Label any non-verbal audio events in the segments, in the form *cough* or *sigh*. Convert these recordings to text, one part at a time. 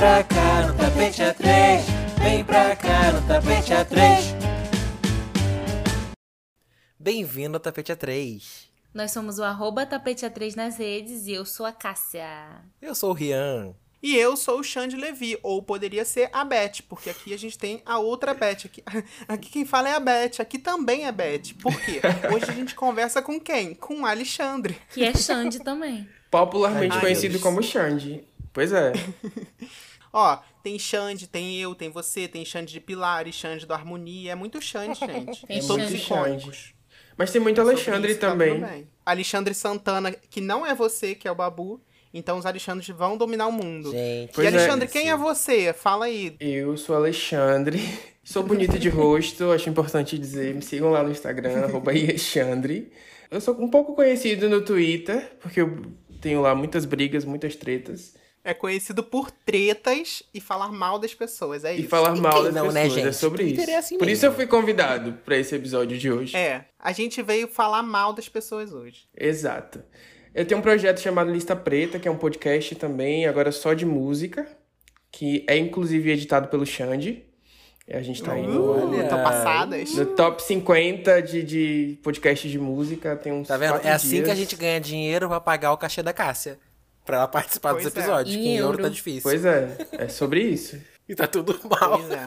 pra cá no tapete A3. Vem pra cá no tapete A3. Bem-vindo ao Tapete A3. Nós somos o arroba tapete A3 nas redes e eu sou a Cássia. Eu sou o Rian. E eu sou o Xande Levi, ou poderia ser a Beth, porque aqui a gente tem a outra Beth. Aqui, *laughs* aqui quem fala é a Beth, aqui também é Beth. Por quê? Hoje a gente conversa com quem? Com o Alexandre. Que é Xande também. Popularmente Ai, conhecido Deus. como Xande. Pois é. *laughs* Ó, tem Xande, tem eu, tem você, tem Xande de Pilares, Xande do Harmonia. É muito Xande, gente. *laughs* Tem Todos Xande. icônicos. Mas tem muito Sobre Alexandre isso, tá também. Alexandre Santana, que não é você, que é o Babu. Então os Alexandres vão dominar o mundo. Gente. E é. Alexandre, quem é você? Fala aí. Eu sou Alexandre. *laughs* Sou bonito de rosto, acho importante dizer. Me sigam lá no Instagram, *laughs* arroba Alexandre. Eu sou um pouco conhecido no Twitter, porque eu tenho lá muitas brigas, muitas tretas. É conhecido por tretas e falar mal das pessoas, é E isso. falar mal quem das não, pessoas. né, É gente? sobre isso. É assim Por mesmo. isso eu fui convidado pra esse episódio de hoje. É, a gente veio falar mal das pessoas hoje. Exato. Eu tenho um projeto chamado Lista Preta, que é um podcast também, agora só de música, que é inclusive editado pelo Xande. E A gente tá no, Uh, tô passadas. no top 50 de, de podcasts de música. Tem uns Tá vendo? É assim dias. que a gente ganha dinheiro pra pagar o cachê da Cássia. Pra ela participar Pois dos é. episódios. Em que em euro euro. tá difícil. Pois é, é sobre isso. *laughs* E tá tudo mal. Pois é.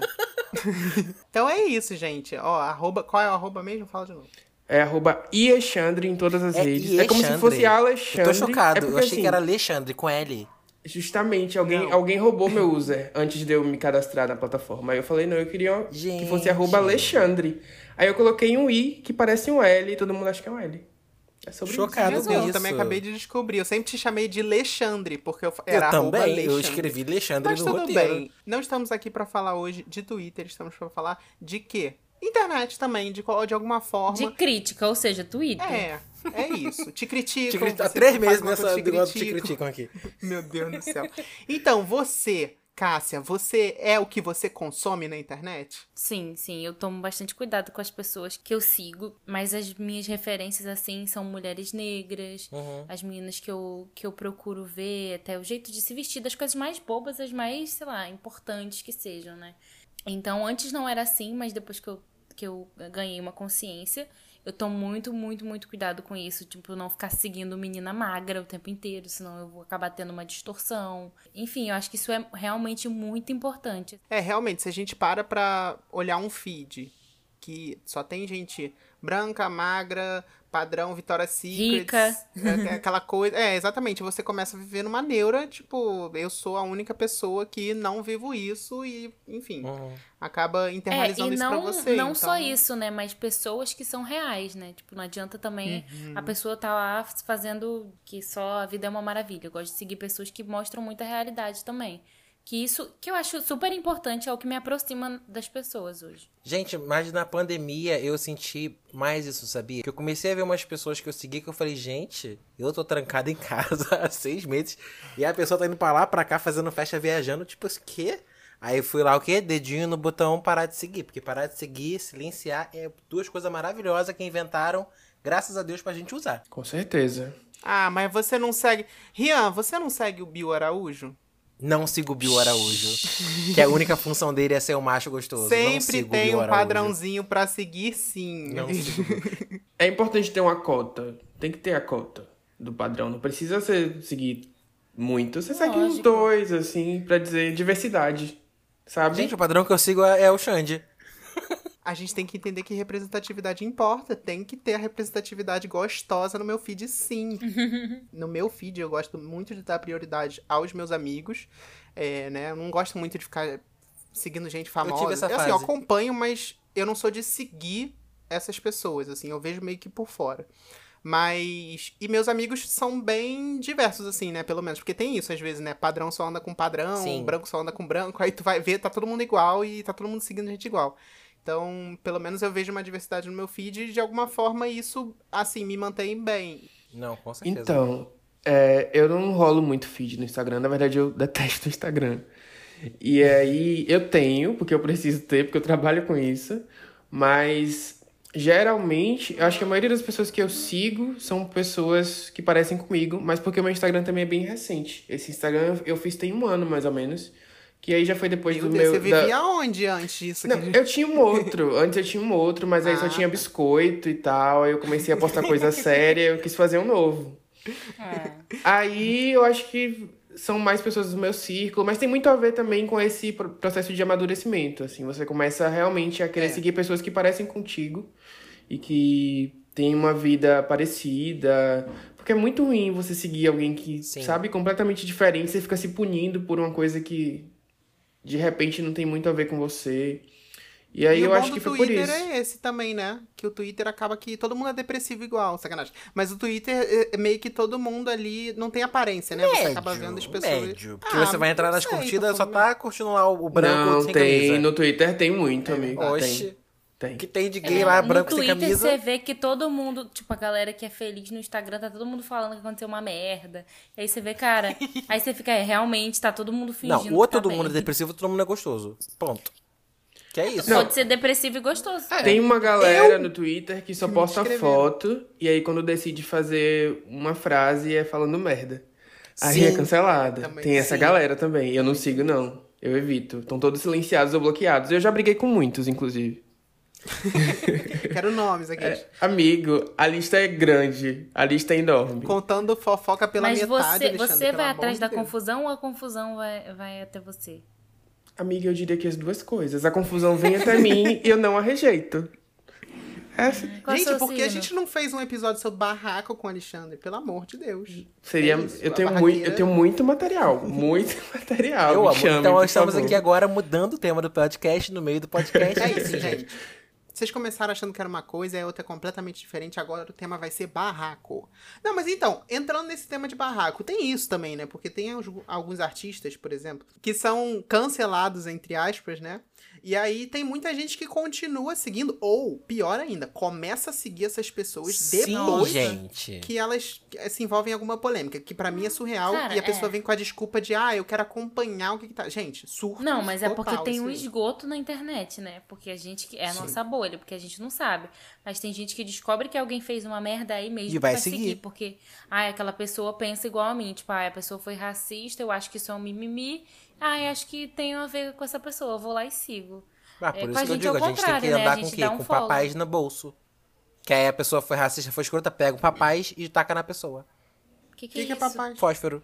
*laughs* então é isso, gente. Ó, arroba, qual é o arroba mesmo? Fala de novo. É arroba Iexandre em todas as É redes. É como se Iexandre. fosse Alexandre. Eu tô chocado. É porque, eu achei assim, que era Alexandre com L. Justamente, alguém, Não. alguém roubou meu user antes de eu me cadastrar na plataforma. Aí eu falei, não, eu queria que Gente. fosse arroba Alexandre. Aí eu coloquei um I que parece um L e todo mundo acha que é um L. É sobre Chocado. Deus, eu isso. também acabei de descobrir. Eu sempre te chamei de Alexandre, porque eu Eu era arroba também. Eu Alexandre. escrevi Alexandre Mas no tudo roteiro. bem. Não estamos aqui pra falar hoje de Twitter, estamos pra falar de quê? Internet também, de, qual- de alguma forma. De crítica, ou seja, Twitter. É, é isso. Te *laughs* criticam. Há três meses nessa te negócio te criticam aqui. Meu Deus do céu. Então, você, Cássia, você é o que você consome na internet? Sim, sim, eu tomo bastante cuidado com as pessoas que eu sigo, mas as minhas referências, assim, são mulheres negras, Uhum. as meninas que eu, que eu procuro ver, até o jeito de se vestir, das coisas mais bobas, as mais, sei lá, importantes que sejam, né? Então, antes não era assim, mas depois que eu, que eu ganhei uma consciência, eu tomo muito, muito, muito cuidado com isso. Tipo, não ficar seguindo menina magra o tempo inteiro, senão eu vou acabar tendo uma distorção. Enfim, eu acho que isso é realmente muito importante. É, realmente, se a gente para pra olhar um feed que só tem gente branca, magra, padrão Victoria's Secret. Rica. é, *laughs* aquela coisa. É, exatamente. Você começa a viver numa neura, tipo, eu sou a única pessoa que não vivo isso e, enfim, Uhum. acaba É, internalizando e isso não, pra você. não só então- isso, né? Mas pessoas que são reais, né? Tipo, não adianta também Uhum. a pessoa tá lá fazendo que só a vida é uma maravilha. Eu gosto de seguir pessoas que mostram muita realidade também. Que isso, que eu acho super importante, é o que me aproxima das pessoas hoje. Gente, mas na pandemia eu senti mais isso, sabia? Que eu comecei a ver umas pessoas que eu segui que eu falei, gente, eu tô trancada em casa *laughs* há seis meses e a pessoa tá indo pra lá, pra cá, fazendo festa, viajando, tipo, o quê? Aí eu fui lá, o quê? Dedinho no botão parar de seguir. Porque parar de seguir, silenciar, é duas coisas maravilhosas que inventaram, graças a Deus, pra gente usar. Com certeza. Ah, mas você não segue. Rian, você não segue o Bill Araújo? Não sigo o Bill Araújo. que a única função dele é ser um macho gostoso. não Sempre tem Bill um Araújo. padrãozinho pra seguir, sim. Não sigo. *laughs* É importante ter uma cota. Tem que ter a cota do padrão. Não precisa você seguir muito. Você segue uns Lógico. dois, assim, pra dizer diversidade. Sabe? Gente, o padrão que eu sigo é, é o Xande. *laughs* A gente tem que entender que representatividade importa. Tem que ter a representatividade gostosa no meu feed, sim. *laughs* no meu feed, eu gosto muito de dar prioridade aos meus amigos. É, né? Eu não gosto muito de ficar seguindo gente famosa. tive essa Eu, assim, eu acompanho, mas eu não sou de seguir essas pessoas, assim. Eu vejo meio que por fora. Mas. E meus amigos são bem diversos, assim, né? Pelo menos. Porque tem isso, às vezes, né? Padrão só anda com padrão, Sim. branco só anda com branco. Aí tu vai ver, tá todo mundo igual e tá todo mundo seguindo gente igual. Então, pelo menos eu vejo uma diversidade no meu feed e de alguma forma isso, assim, me mantém bem. Não, com certeza. Então, é, eu não rolo muito feed no Instagram. Na verdade, eu detesto o Instagram. E aí, eu tenho, porque eu preciso ter, porque eu trabalho com isso. Mas, geralmente, eu acho que a maioria das pessoas que eu sigo são pessoas que parecem comigo. Mas porque o meu Instagram também é bem recente. Esse Instagram eu fiz tem um ano, mais ou menos. Que aí já foi depois Meu do Deus, meu. você da- vivia onde antes disso? Não, eu tinha um outro. Antes eu tinha um outro, mas aí só Ah, tinha tá. biscoito e tal. Aí eu comecei a postar coisa *laughs* séria eu quis fazer um novo. É. Aí eu acho que são mais pessoas do meu círculo, mas tem muito a ver também com esse pro- processo de amadurecimento. Assim, você começa realmente a querer É. seguir pessoas que parecem contigo e que têm uma vida parecida. Porque é muito ruim você seguir alguém que, Sim. sabe, completamente diferente, você fica se punindo por uma coisa que de repente não tem muito a ver com você. E aí e eu o acho que foi por Twitter isso. é esse também, né? Que o Twitter acaba que todo mundo é depressivo igual, sacanagem. Mas o Twitter é- é meio que todo mundo ali não tem aparência, né? Você acaba vendo as pessoas. Médio. Porque Ah, você vai entrar nas sei, curtidas só tá curtindo lá o o branco não, sem tem. camisa. No Twitter tem muito, amigo. Oxe. Tem. Tem. que tem de gay lá, É, no branco sem Twitter camisa. você vê que todo mundo, tipo, a galera que é feliz no Instagram, tá todo mundo falando que aconteceu uma merda. E aí você vê, cara, *laughs* aí você fica, é, realmente, tá todo mundo fingindo. Não, ou tá todo bem. mundo é depressivo, todo mundo é gostoso. Ponto. Que é isso. Pode ser depressivo e gostoso. Tem uma galera no Twitter que só posta foto e aí quando decide fazer uma frase é falando merda. Aí Sim. é cancelada. Também. Tem essa Sim. galera também. Eu não sigo, não. Eu evito. Estão todos silenciados ou bloqueados. Eu já briguei com muitos, inclusive. *laughs* Quero nomes aqui. É, amigo, a lista é grande. A lista é enorme. Contando fofoca pela Mas metade, você, Alexandre, você pelo vai atrás de da Deus. confusão ou a confusão vai, vai até você? Amiga, eu diria que as duas coisas. A confusão vem até mim e eu não a rejeito. Essa Qual é o Gente, seu por que a gente não fez um episódio sobre barraco com o Alexandre? Pelo amor de Deus. seria. É isso, eu, tenho muito, eu tenho muito material. Muito *laughs* material. Eu amo. então, estamos favor. aqui agora mudando o tema do podcast no meio do podcast. É isso, gente. Vocês começaram achando que era uma coisa a outra é completamente diferente. Agora o tema vai ser barraco. Não, mas então, entrando nesse tema de barraco, tem isso também, né? Porque tem alguns artistas, por exemplo, que são cancelados, entre aspas, né? E aí tem muita gente que continua seguindo, ou pior ainda, começa a seguir essas pessoas Sim, depois gente. que elas eh, se envolvem em alguma polêmica, que pra mim é surreal, Cara, e a pessoa é. vem com a desculpa de, ah, eu quero acompanhar o que, que tá. Gente, surto. Não, mas é porque total tem um esgoto na internet, né? Porque a gente é a nossa bolha, porque a gente não sabe. Mas tem gente que descobre que alguém fez uma merda aí mesmo E que vai vai seguir. seguir, porque ah, aquela pessoa pensa igual a mim, tipo, ah, a pessoa foi racista, eu acho que isso é um mimimi. Ah, eu acho que tem a ver com essa pessoa, eu vou lá e sigo. Ah, É, por com isso que eu digo, é o a gente tem que né? A andar com o quê? um com follow. papais no bolso. Que aí a pessoa foi racista, foi escrota, pega o papais e taca na pessoa. O que, que, que, é que é isso? papai? Fósforo.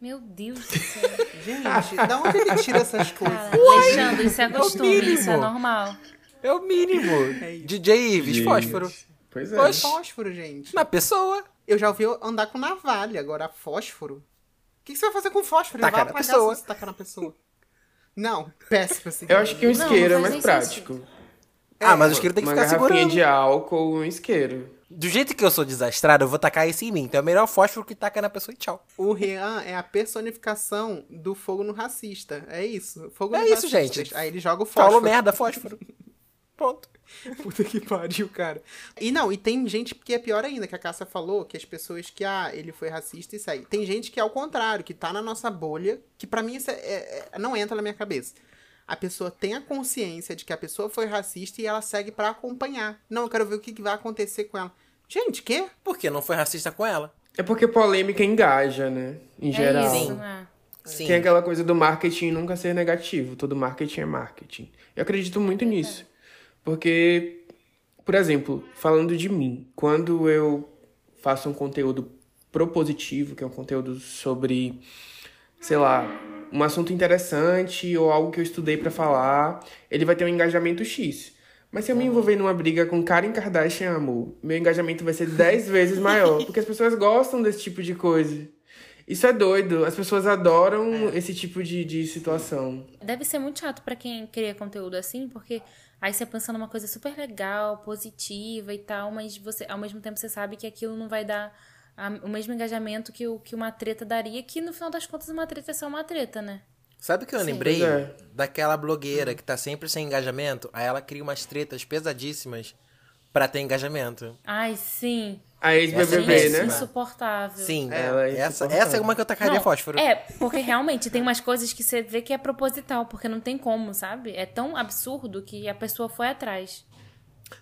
Meu Deus do céu. *laughs* Gente, da onde ele tira essas coisas? Cara, Alexandre, isso é costume, mínimo. isso é normal. É o mínimo. É. DJ Ives, Gente. fósforo. Pois é. Oxe. Fósforo, gente. Na pessoa. Eu já ouvi andar com navalha, agora fósforo. O que, que você vai fazer com fósforo? Tacar Vai na pessoa. você tacar na pessoa. Não, péssimo assim. Eu acho que um isqueiro não é mais prático. ah, mas o isqueiro tem que uma ficar garrafinha segurando. de álcool, um isqueiro. Do jeito que eu sou desastrado, eu vou tacar isso em mim. Então é melhor fósforo que taca na pessoa e tchau. O Rian é a personificação do fogo no racista. É isso. Fogo É no isso, racistas. gente. Aí ele joga o fósforo. Falou merda, fósforo. *laughs* Ponto. *laughs* Puta que pariu, cara. E não, e tem gente que é pior ainda, que a Cássia falou, que as pessoas que, ah, ele foi racista e isso aí. Tem gente que é ao contrário, que tá na nossa bolha, que pra mim isso é- é- é- não entra na minha cabeça. A pessoa tem a consciência de que a pessoa foi racista e ela segue pra acompanhar. Não, eu quero ver o que que vai acontecer com ela. Gente, quê? Por que não foi racista com ela? É porque polêmica engaja, né? Em geral. É isso, Sim. né? Sim. Tem aquela coisa do marketing nunca ser negativo. Todo marketing é marketing. Eu acredito muito nisso. Porque, por exemplo, falando de mim, quando eu faço um conteúdo propositivo, que é um conteúdo sobre, sei lá, um assunto interessante ou algo que eu estudei pra falar, ele vai ter um engajamento X. Mas se eu me envolver numa briga com Karen Kardashian, amor, meu engajamento vai ser 10 *laughs* vezes maior. Porque as pessoas gostam desse tipo de coisa. Isso é doido. As pessoas adoram esse tipo de, de situação. Deve ser muito chato pra quem cria conteúdo assim, porque aí você pensa numa coisa super legal, positiva e tal, mas você, ao mesmo tempo você sabe que aquilo não vai dar a- o mesmo engajamento que, o, que uma treta daria, que no final das contas uma treta é só uma treta, né? Sabe o que eu Sim. lembrei? É. Daquela blogueira que tá sempre sem engajamento. Aí ela cria umas tretas pesadíssimas pra ter engajamento. Ai, sim. A ex-BBB, Gente, né? insuportável. Sim, Ela é essa, essa é uma que eu tacaria Não, fósforo. É, porque realmente tem umas coisas que você vê que é proposital, porque não tem como, sabe? É tão absurdo que a pessoa foi atrás.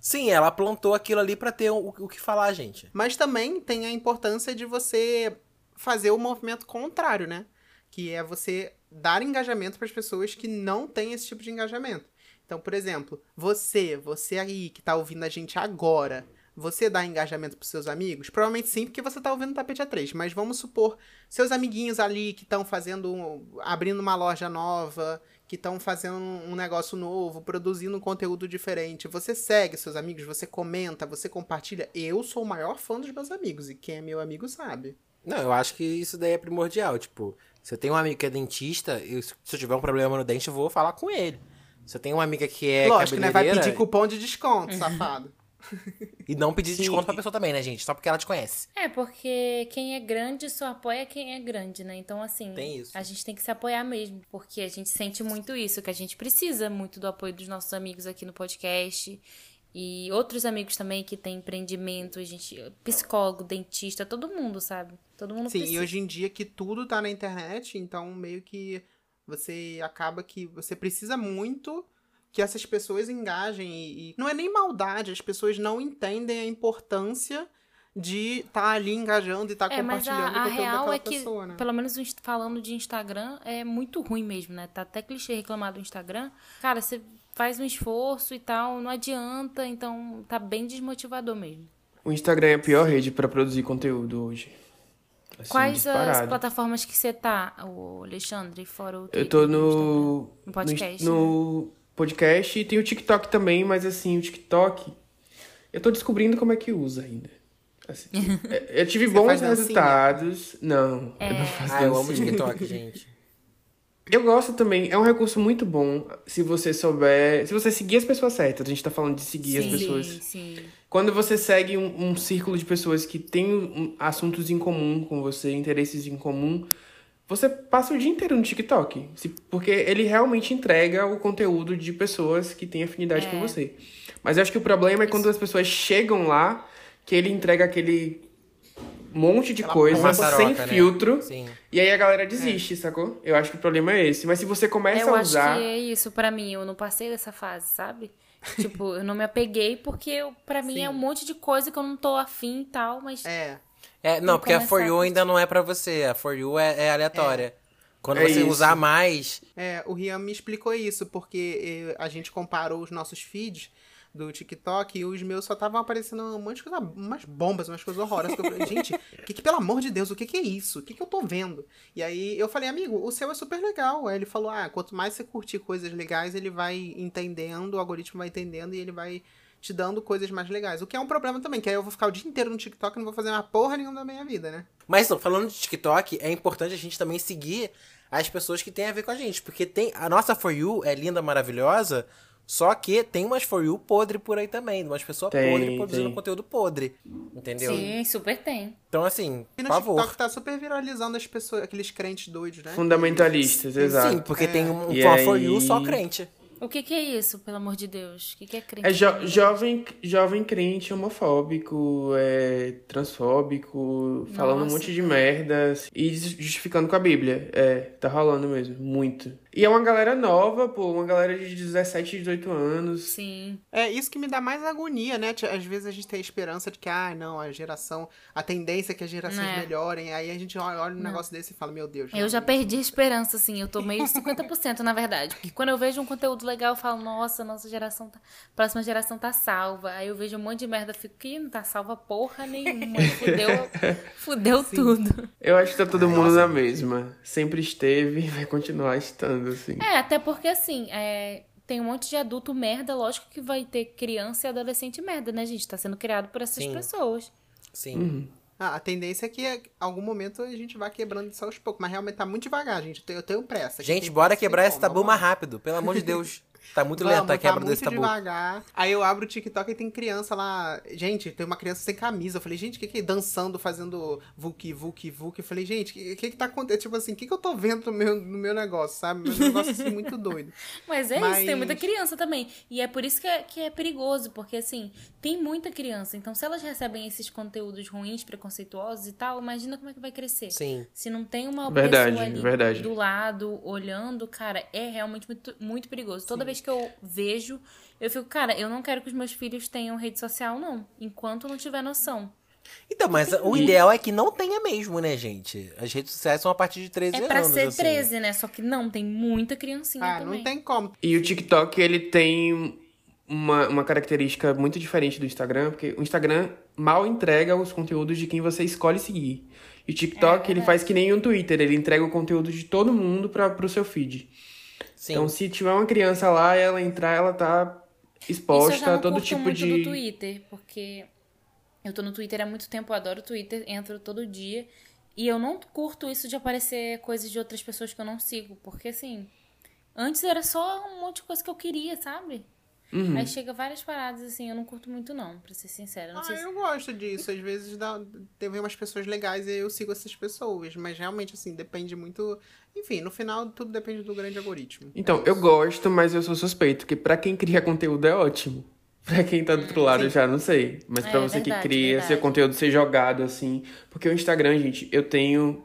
Sim, ela plantou aquilo ali pra ter o, o que falar, gente. Mas também tem a importância de você fazer o movimento contrário, né? Que é você dar engajamento para as pessoas que não têm esse tipo de engajamento. Então, por exemplo, você, você aí que tá ouvindo a gente agora, você dá engajamento pros seus amigos? Provavelmente sim, porque você tá ouvindo o Tapete A3. Mas vamos supor, seus amiguinhos ali que estão fazendo, abrindo uma loja nova, que estão fazendo um negócio novo, produzindo um conteúdo diferente. Você segue seus amigos, você comenta, você compartilha. Eu sou o maior fã dos meus amigos, e quem é meu amigo sabe. Não, eu acho que isso daí é primordial. Tipo, se eu tenho um amigo que é dentista, eu- se eu tiver um problema no dente, eu vou falar com ele. Se eu tenho uma amiga que é Lógico, né? Vai pedir cupom de desconto, safado. E não pedir Sim. desconto pra pessoa também, né, gente? Só porque ela te conhece. É, porque quem é grande só apoia quem é grande, né? Então, assim, Tem isso. a gente tem que se apoiar mesmo, porque a gente sente muito isso, que a gente precisa muito do apoio dos nossos amigos aqui no podcast. E outros amigos também que têm empreendimento, a gente, psicólogo, dentista, todo mundo, sabe? Todo mundo Sim, precisa. e hoje em dia que tudo tá na internet, então meio que você acaba que você precisa muito que essas pessoas engajem e, e não é nem maldade, as pessoas não entendem a importância de estar tá ali engajando e estar tá É, mas a, compartilhando o a conteúdo real daquela é que, pessoa, né? pelo menos falando de Instagram, é muito ruim mesmo, né? Tá até clichê reclamar do Instagram. Cara, você faz um esforço e tal, não adianta, então tá bem desmotivador mesmo. O Instagram é a pior rede pra produzir conteúdo hoje. Assim, Quais as disparado. plataformas que você tá, o Alexandre, fora o Eu Twitter tô e o no. No podcast, No, no podcast e tem o TikTok também, mas assim, o TikTok. Eu tô descobrindo como é que usa ainda. Assim, *laughs* eu tive Você bons resultados. Não, É. eu não faço Ah, eu amo o. TikTok, *laughs* gente. Eu gosto também, é um recurso muito bom se você souber. Se você seguir as pessoas certas. A gente tá falando de seguir as Sim, pessoas. sim. Quando você segue um, um círculo de pessoas que têm um- assuntos em comum com você, interesses em comum, você passa o dia inteiro no TikTok. Porque ele realmente entrega o conteúdo de pessoas que têm afinidade É. com você. Mas eu acho que o problema é quando as pessoas chegam lá, que ele entrega aquele monte de Aquela coisa sem né? filtro. Sim. E aí a galera desiste, sacou? Eu acho que o problema é esse. Mas se você começa Eu a acho usar. que é isso pra mim, eu não passei dessa fase, sabe? tipo, eu não me apeguei porque eu, pra mim Sim. é um monte de coisa que eu não tô afim e tal, mas É. É, não, porque a For You ainda não é pra você. A For You é, é aleatória. Quando É você isso. usar mais. É, o Rian me explicou isso, porque eh, a gente comparou os nossos feeds do TikTok e os meus só estavam aparecendo um monte de coisa, umas bombas, umas coisas horrorosas. Que eu falei, gente, *laughs* que, que, pelo amor de Deus, o que, que é isso? O que, que eu tô vendo? E aí eu falei, amigo, o seu é super legal. Aí ele falou, ah, quanto mais você curtir coisas legais, ele vai entendendo, o algoritmo vai entendendo e ele vai te dando coisas mais legais. O que é um problema também, que aí eu vou ficar o dia inteiro no TikTok e não vou fazer uma porra nenhuma da minha vida, né? Mas então, falando de TikTok, é importante a gente também seguir as pessoas que têm a ver com a gente. Porque tem. A nossa For You é linda, maravilhosa. Só que tem umas For You podre por aí também. Umas pessoas Tem, podres produzindo tem. conteúdo podre. Entendeu? sim, super tem. Então, assim, E por no favor. TikTok tá super viralizando as pessoas, aqueles crentes doidos, né? Fundamentalistas, exato. Sim, porque tem um, E uma For You aí- só crente. O que que é isso, pelo amor de Deus? O que que é crente? É jo- jovem, jovem crente homofóbico, é transfóbico, falando um Nossa. monte de merda e justificando com a Bíblia. É, tá rolando mesmo, muito. E é uma galera nova, pô, uma galera de 17, 18 anos. Sim. É isso que me dá mais agonia, né? Às vezes a gente tem a esperança de que, ah, não, a geração, a tendência é que as gerações É. melhorem. Aí a gente olha, olha um negócio desse e fala, meu Deus. Eu não, já perdi a esperança, assim, eu tô meio 50% na verdade. Porque quando eu vejo um conteúdo legal, eu falo, nossa, nossa geração tá. Próxima geração tá salva. Aí eu vejo um monte de merda, eu fico, que não tá salva porra nenhuma. *laughs* Fudeu, fudeu tudo. Eu acho que tá todo mundo na mesma. Sempre esteve e vai continuar estando, assim. É, até porque assim, é, tem um monte de adulto merda, lógico que vai ter criança e adolescente merda, né, gente? Tá sendo criado por essas Sim. pessoas. Sim. Ah, a tendência é que em algum momento a gente vai quebrando isso aos poucos. Mas realmente tá muito devagar, gente. Eu tenho, pressa. Gente, bora quebrar esse tabu mais rápido. Pelo amor de Deus. *laughs* Tá muito Vamos, lenta a tá quebra muito desse tabu. devagar. Aí eu abro o TikTok e tem criança lá. Gente, tem uma criança sem camisa. Eu falei, gente, o que que é dançando, fazendo vuki, vuki, vuki? Eu falei, gente, o que, que que tá acontecendo? Tipo assim, o que que eu tô vendo no meu, no meu negócio, sabe? Um negócio assim muito *laughs* doido. Mas é Mas- isso, tem muita criança também. E é por isso que é, que é perigoso, porque assim, tem muita criança. Então, se elas recebem esses conteúdos ruins, preconceituosos e tal, imagina como é que vai crescer. Sim. Se não tem uma Verdade, pessoa ali verdade. do lado, olhando, cara, é realmente muito, muito perigoso. Toda vez que eu vejo, eu fico, cara, eu não quero que os meus filhos tenham rede social, não. Enquanto não tiver noção. Então, mas o ideal é que não tenha mesmo, né, gente? As redes sociais são a partir de 13 É anos. pra ser assim. 13, né? Só que não, tem muita criancinha Ah, também. não tem como. E o TikTok, ele tem uma, uma característica muito diferente do Instagram, porque o Instagram mal entrega os conteúdos de quem você escolhe seguir. E o TikTok, É ele faz que nem o Twitter, ele entrega o conteúdo de todo mundo para pro seu feed. Sim. Então, se tiver uma criança lá e ela entrar, ela tá eu exposta a todo curto tipo muito de. do Twitter, porque eu tô no Twitter há muito tempo, eu adoro o Twitter, entro todo dia. E eu não curto isso de aparecer coisas de outras pessoas que eu não sigo, porque assim, antes era só um monte de coisa que eu queria, sabe? Uhum. Aí chega várias paradas assim, eu não curto muito não, pra ser sincera. Não Ah, sei se... eu gosto disso. Às vezes dá, teve umas pessoas legais e eu sigo essas pessoas. Mas realmente, assim, depende muito. Enfim, no final tudo depende do grande algoritmo. Então, eu gosto, mas eu sou suspeito, que pra quem cria conteúdo é ótimo. *laughs* Pra quem tá do outro lado, eu já não sei. Mas pra É, você que verdade, cria, verdade. seu conteúdo ser jogado assim. Porque o Instagram, gente, eu tenho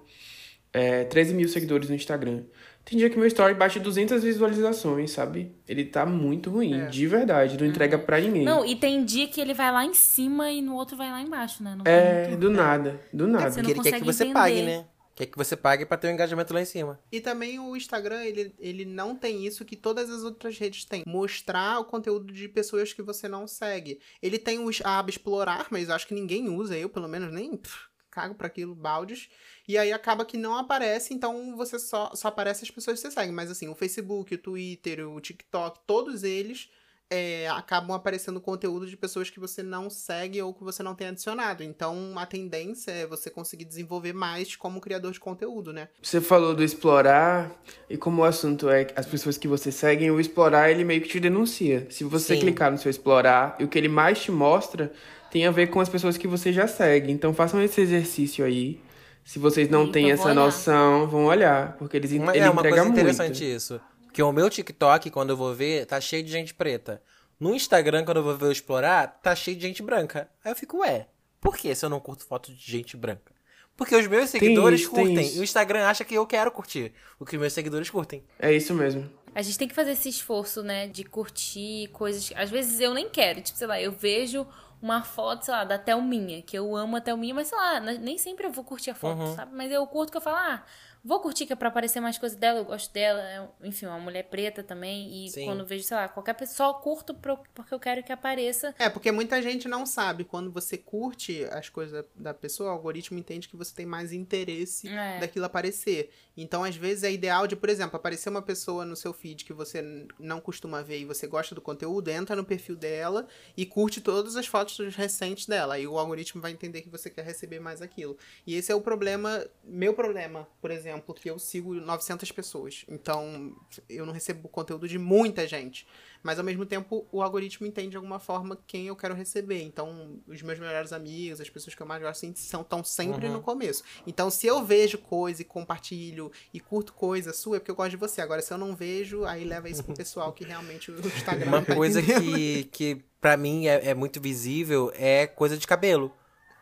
é, 13 mil seguidores no Instagram. Tem dia que meu story bate 200 visualizações, sabe? Ele tá muito ruim, É. de verdade. Não entrega pra ninguém. Não, e tem dia que ele vai lá em cima e no outro vai lá embaixo, né? Não é, muito- do nada, do nada. Porque ele quer que você entender. pague, né? Quer que você pague pra ter um engajamento lá em cima. E também o Instagram, ele, ele não tem isso que todas as outras redes têm. Mostrar o conteúdo de pessoas que você não segue. Ele tem o a aba explorar, mas acho que ninguém usa, eu pelo menos nem pff, cago pra aquilo, baldes. E aí acaba que não aparece, então você só, só aparece as pessoas que você segue. Mas assim, o Facebook, o Twitter, o TikTok, todos eles é, acabam aparecendo conteúdo de pessoas que você não segue ou que você não tem adicionado. Então a tendência é você conseguir desenvolver mais como criador de conteúdo, né? Você falou do explorar, e como o assunto é as pessoas que você segue, o explorar ele meio que te denuncia. Se você Sim. clicar no seu explorar, e o que ele mais te mostra tem a ver com as pessoas que você já segue. Então façam esse exercício aí. Se vocês não têm vou essa noção, vão olhar, porque eles Uma, ele é uma entrega coisa muito. interessante isso. Porque o meu TikTok, quando eu vou ver, tá cheio de gente preta. No Instagram, quando eu vou ver eu explorar, tá cheio de gente branca. Aí eu fico, ué, por que se eu não curto foto de gente branca? Porque os meus seguidores isso, tem curtem. isso. E o Instagram acha que eu quero curtir o que meus seguidores curtem. É isso mesmo. A gente tem que fazer esse esforço, né, de curtir coisas. que- Às vezes eu nem quero, tipo, sei lá, eu vejo uma foto, sei lá, da Thelminha, que eu amo a Thelminha, mas sei lá, n- nem sempre eu vou curtir a foto, Uhum. sabe? Mas eu curto que eu falo, ah, vou curtir que é pra aparecer mais coisa dela, eu gosto dela, é, enfim, uma mulher preta também. E Sim. quando vejo, sei lá, qualquer pessoa, eu curto porque eu quero que apareça. É, porque muita gente não sabe. Quando você curte as coisas da pessoa, o algoritmo entende que você tem mais interesse É. daquilo aparecer. Então, às vezes, é ideal de, por exemplo, aparecer uma pessoa no seu feed que você não costuma ver e você gosta do conteúdo, entra no perfil dela e curte todas as fotos recentes dela. Aí o algoritmo vai entender que você quer receber mais aquilo. E esse é o problema, meu problema, por exemplo, que eu sigo 900 pessoas. Então, eu não recebo conteúdo de muita gente. Mas ao mesmo tempo, o algoritmo entende de alguma forma quem eu quero receber. Então, os meus melhores amigos, as pessoas que eu mais gosto, assim, são estão sempre Uhum. no começo. Então, se eu vejo coisa e compartilho e curto coisa sua, é porque eu gosto de você. Agora, se eu não vejo, aí leva isso pro pessoal que realmente o Instagram Uma *laughs* tá coisa que, que pra mim é, é muito visível é coisa de cabelo.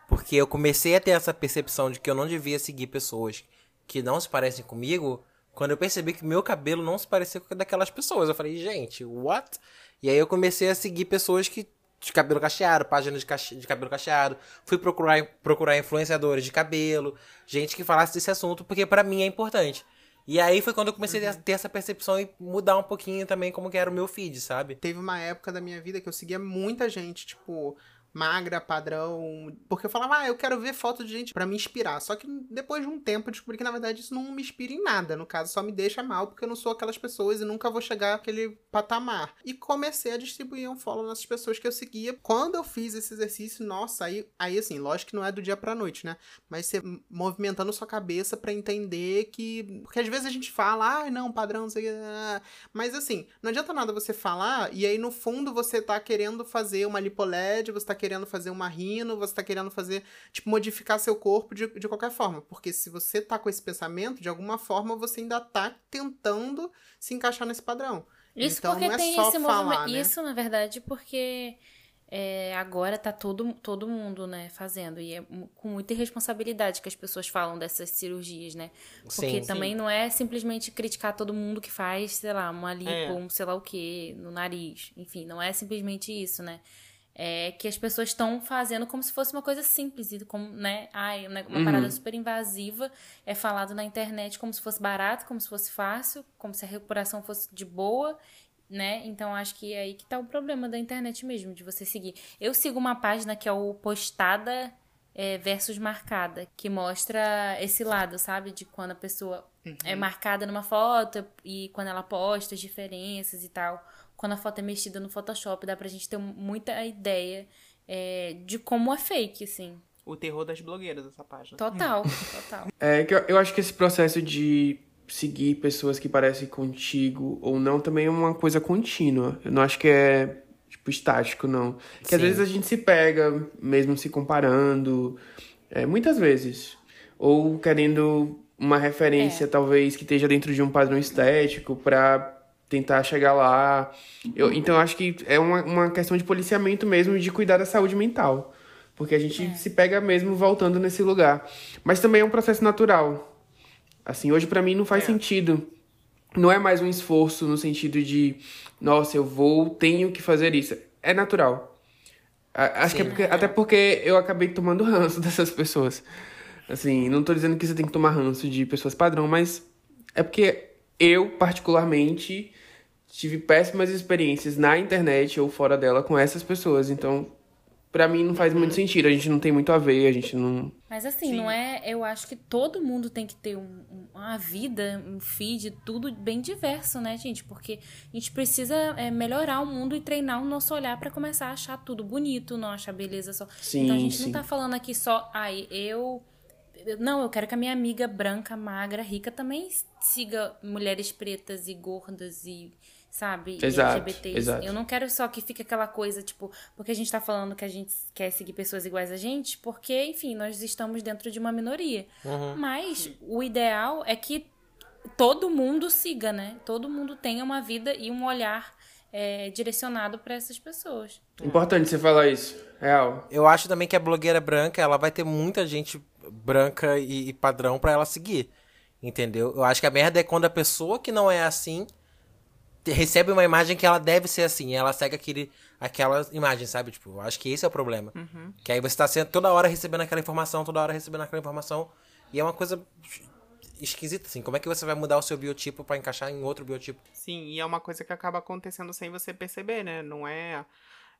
Porque eu comecei a ter essa percepção de que eu não devia seguir pessoas que não se parecem comigo quando eu percebi que meu cabelo não se parecia com o daquelas pessoas. Eu falei, gente, what? E aí eu comecei a seguir pessoas que de cabelo cacheado, páginas de, cache- de cabelo cacheado. Fui procurar, procurar influenciadores de cabelo, gente que falasse desse assunto, porque pra mim é importante. E aí foi quando eu comecei a ter essa percepção e mudar um pouquinho também como que era o meu feed, sabe? Teve uma época da minha vida que eu seguia muita gente, tipo, magra, padrão. Porque eu falava, ah, eu quero ver foto de gente pra me inspirar. Só que depois de um tempo eu descobri que, na verdade, isso não me inspira em nada. No caso, só me deixa mal, porque eu não sou aquelas pessoas e nunca vou chegar àquele patamar. E comecei a distribuir um follow nessas pessoas que eu seguia. Quando eu fiz esse exercício, nossa, aí, aí assim, lógico que não é do dia pra noite, né? Mas você movimentando sua cabeça pra entender que. Porque às vezes a gente fala, ah, não, padrão, não sei o que. ah, mas assim, não adianta nada você falar e aí no fundo você tá querendo fazer uma lipoled, você tá querendo fazer uma rino, você tá querendo fazer, tipo, modificar seu corpo de, de qualquer forma. Porque se você tá com esse pensamento, de alguma forma você ainda tá tentando se encaixar nesse padrão. Isso então porque não é tem só esse falar, movimento. né? Isso, na verdade, porque é, agora tá todo, todo mundo, né, fazendo. E é com muita irresponsabilidade que as pessoas falam dessas cirurgias, né? Porque Sim. também não é simplesmente criticar todo mundo que faz, sei lá, uma lipo, É. um sei lá o que no nariz. Enfim, não é simplesmente isso, né? É que as pessoas estão fazendo como se fosse uma coisa simples, e como, né? Ai, uma uma parada super invasiva é falado na internet como se fosse barato, como se fosse fácil, como se a recuperação fosse de boa, né? Então acho que é aí que tá o problema da internet mesmo, de você seguir. Eu sigo uma página que é o Postada é, versus Marcada, que mostra esse lado, sabe? De quando a pessoa é marcada numa foto e quando ela posta as diferenças e tal. Quando a foto é mexida no Photoshop, dá pra gente ter muita ideia é, de como é fake, assim. O terror das blogueiras, essa página. Total, *laughs* total. É que eu, eu acho que esse processo de seguir pessoas que parecem contigo ou não também é uma coisa contínua. Eu não acho que é, tipo, estático, não. Que às vezes a gente se pega, mesmo se comparando, é, muitas vezes. Ou querendo uma referência, talvez, que esteja dentro de um padrão estético pra tentar chegar lá. Eu, então, eu acho que é uma, uma questão de policiamento mesmo e de cuidar da saúde mental. Porque a gente se pega mesmo voltando nesse lugar. Mas também é um processo natural. Assim, hoje pra mim não faz sentido. Não é mais um esforço no sentido de, nossa, eu vou, tenho que fazer isso. É natural. Acho que é porque, até porque eu acabei tomando *laughs* ranço dessas pessoas. Assim, não tô dizendo que você tem que tomar ranço de pessoas padrão, mas é porque eu, particularmente, tive péssimas experiências na internet ou fora dela com essas pessoas. Então, pra mim não faz muito sentido. A gente não tem muito a ver, a gente não. Mas assim, não é. Eu acho que todo mundo tem que ter um- um- uma vida, um feed, tudo bem diverso, né, gente? Porque a gente precisa é, melhorar o mundo e treinar o nosso olhar pra começar a achar tudo bonito, não achar beleza só. Sim, então a gente sim. não tá falando aqui só, ai, eu. Não, eu quero que a minha amiga branca, magra, rica também siga mulheres pretas e gordas e. Sabe? Exato, LGBTs. exato. Eu não quero só que fique aquela coisa, tipo, porque a gente tá falando que a gente quer seguir pessoas iguais a gente, porque, enfim, nós estamos dentro de uma minoria. Mas o ideal é que todo mundo siga, né? Todo mundo tenha uma vida e um olhar é, direcionado pra essas pessoas. Importante você falar isso. Real. Eu acho também que a blogueira branca, ela vai ter muita gente branca e, e padrão pra ela seguir. Entendeu? Eu acho que a merda é quando a pessoa que não é assim recebe uma imagem que ela deve ser assim. E ela segue aquele, aquela imagem, sabe? Tipo, eu acho que esse é o problema. Que aí você tá sendo toda hora recebendo aquela informação, toda hora recebendo aquela informação. E é uma coisa esquisita, assim. Como é que você vai mudar o seu biotipo pra encaixar em outro biotipo? Sim, e é uma coisa que acaba acontecendo sem você perceber, né? Não é.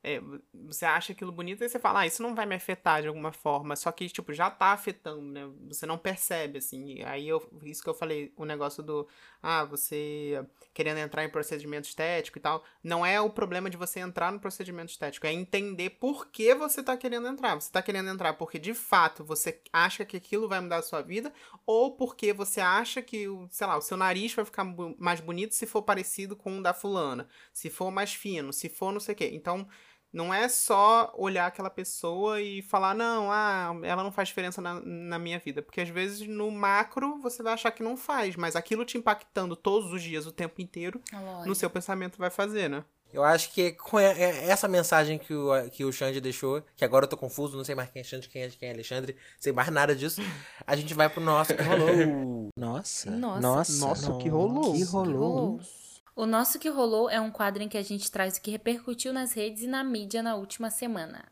É, você acha aquilo bonito e você fala, ah, isso não vai me afetar de alguma forma. Só que, tipo, já tá afetando, né? Você não percebe, assim. Aí, eu, isso que eu falei, o negócio do, ah, você querendo entrar em procedimento estético e tal. Não é o problema de você entrar no procedimento estético, é entender por que você tá querendo entrar. Você tá querendo entrar porque, de fato, você acha que aquilo vai mudar a sua vida ou porque você acha que, sei lá, o seu nariz vai ficar mais bonito se for parecido com o da fulana, se for mais fino, se for não sei o quê. Então, não é só olhar aquela pessoa e falar, não, ah, ela não faz diferença na, na minha vida. Porque às vezes no macro você vai achar que não faz, mas aquilo te impactando todos os dias, o tempo inteiro, no seu pensamento vai fazer, né? Eu acho que com essa mensagem que o, que o Xande deixou, que agora eu tô confuso, não sei mais quem é Xande, quem é, quem é Alexandre, sei mais nada disso, *laughs* a gente vai pro nosso que rolou. *laughs* Nossa. Nossa. Nossa. Nossa, o que rolou. Que Que rolou. O nosso que rolou é um quadro em que a gente traz o que repercutiu nas redes e na mídia na última semana.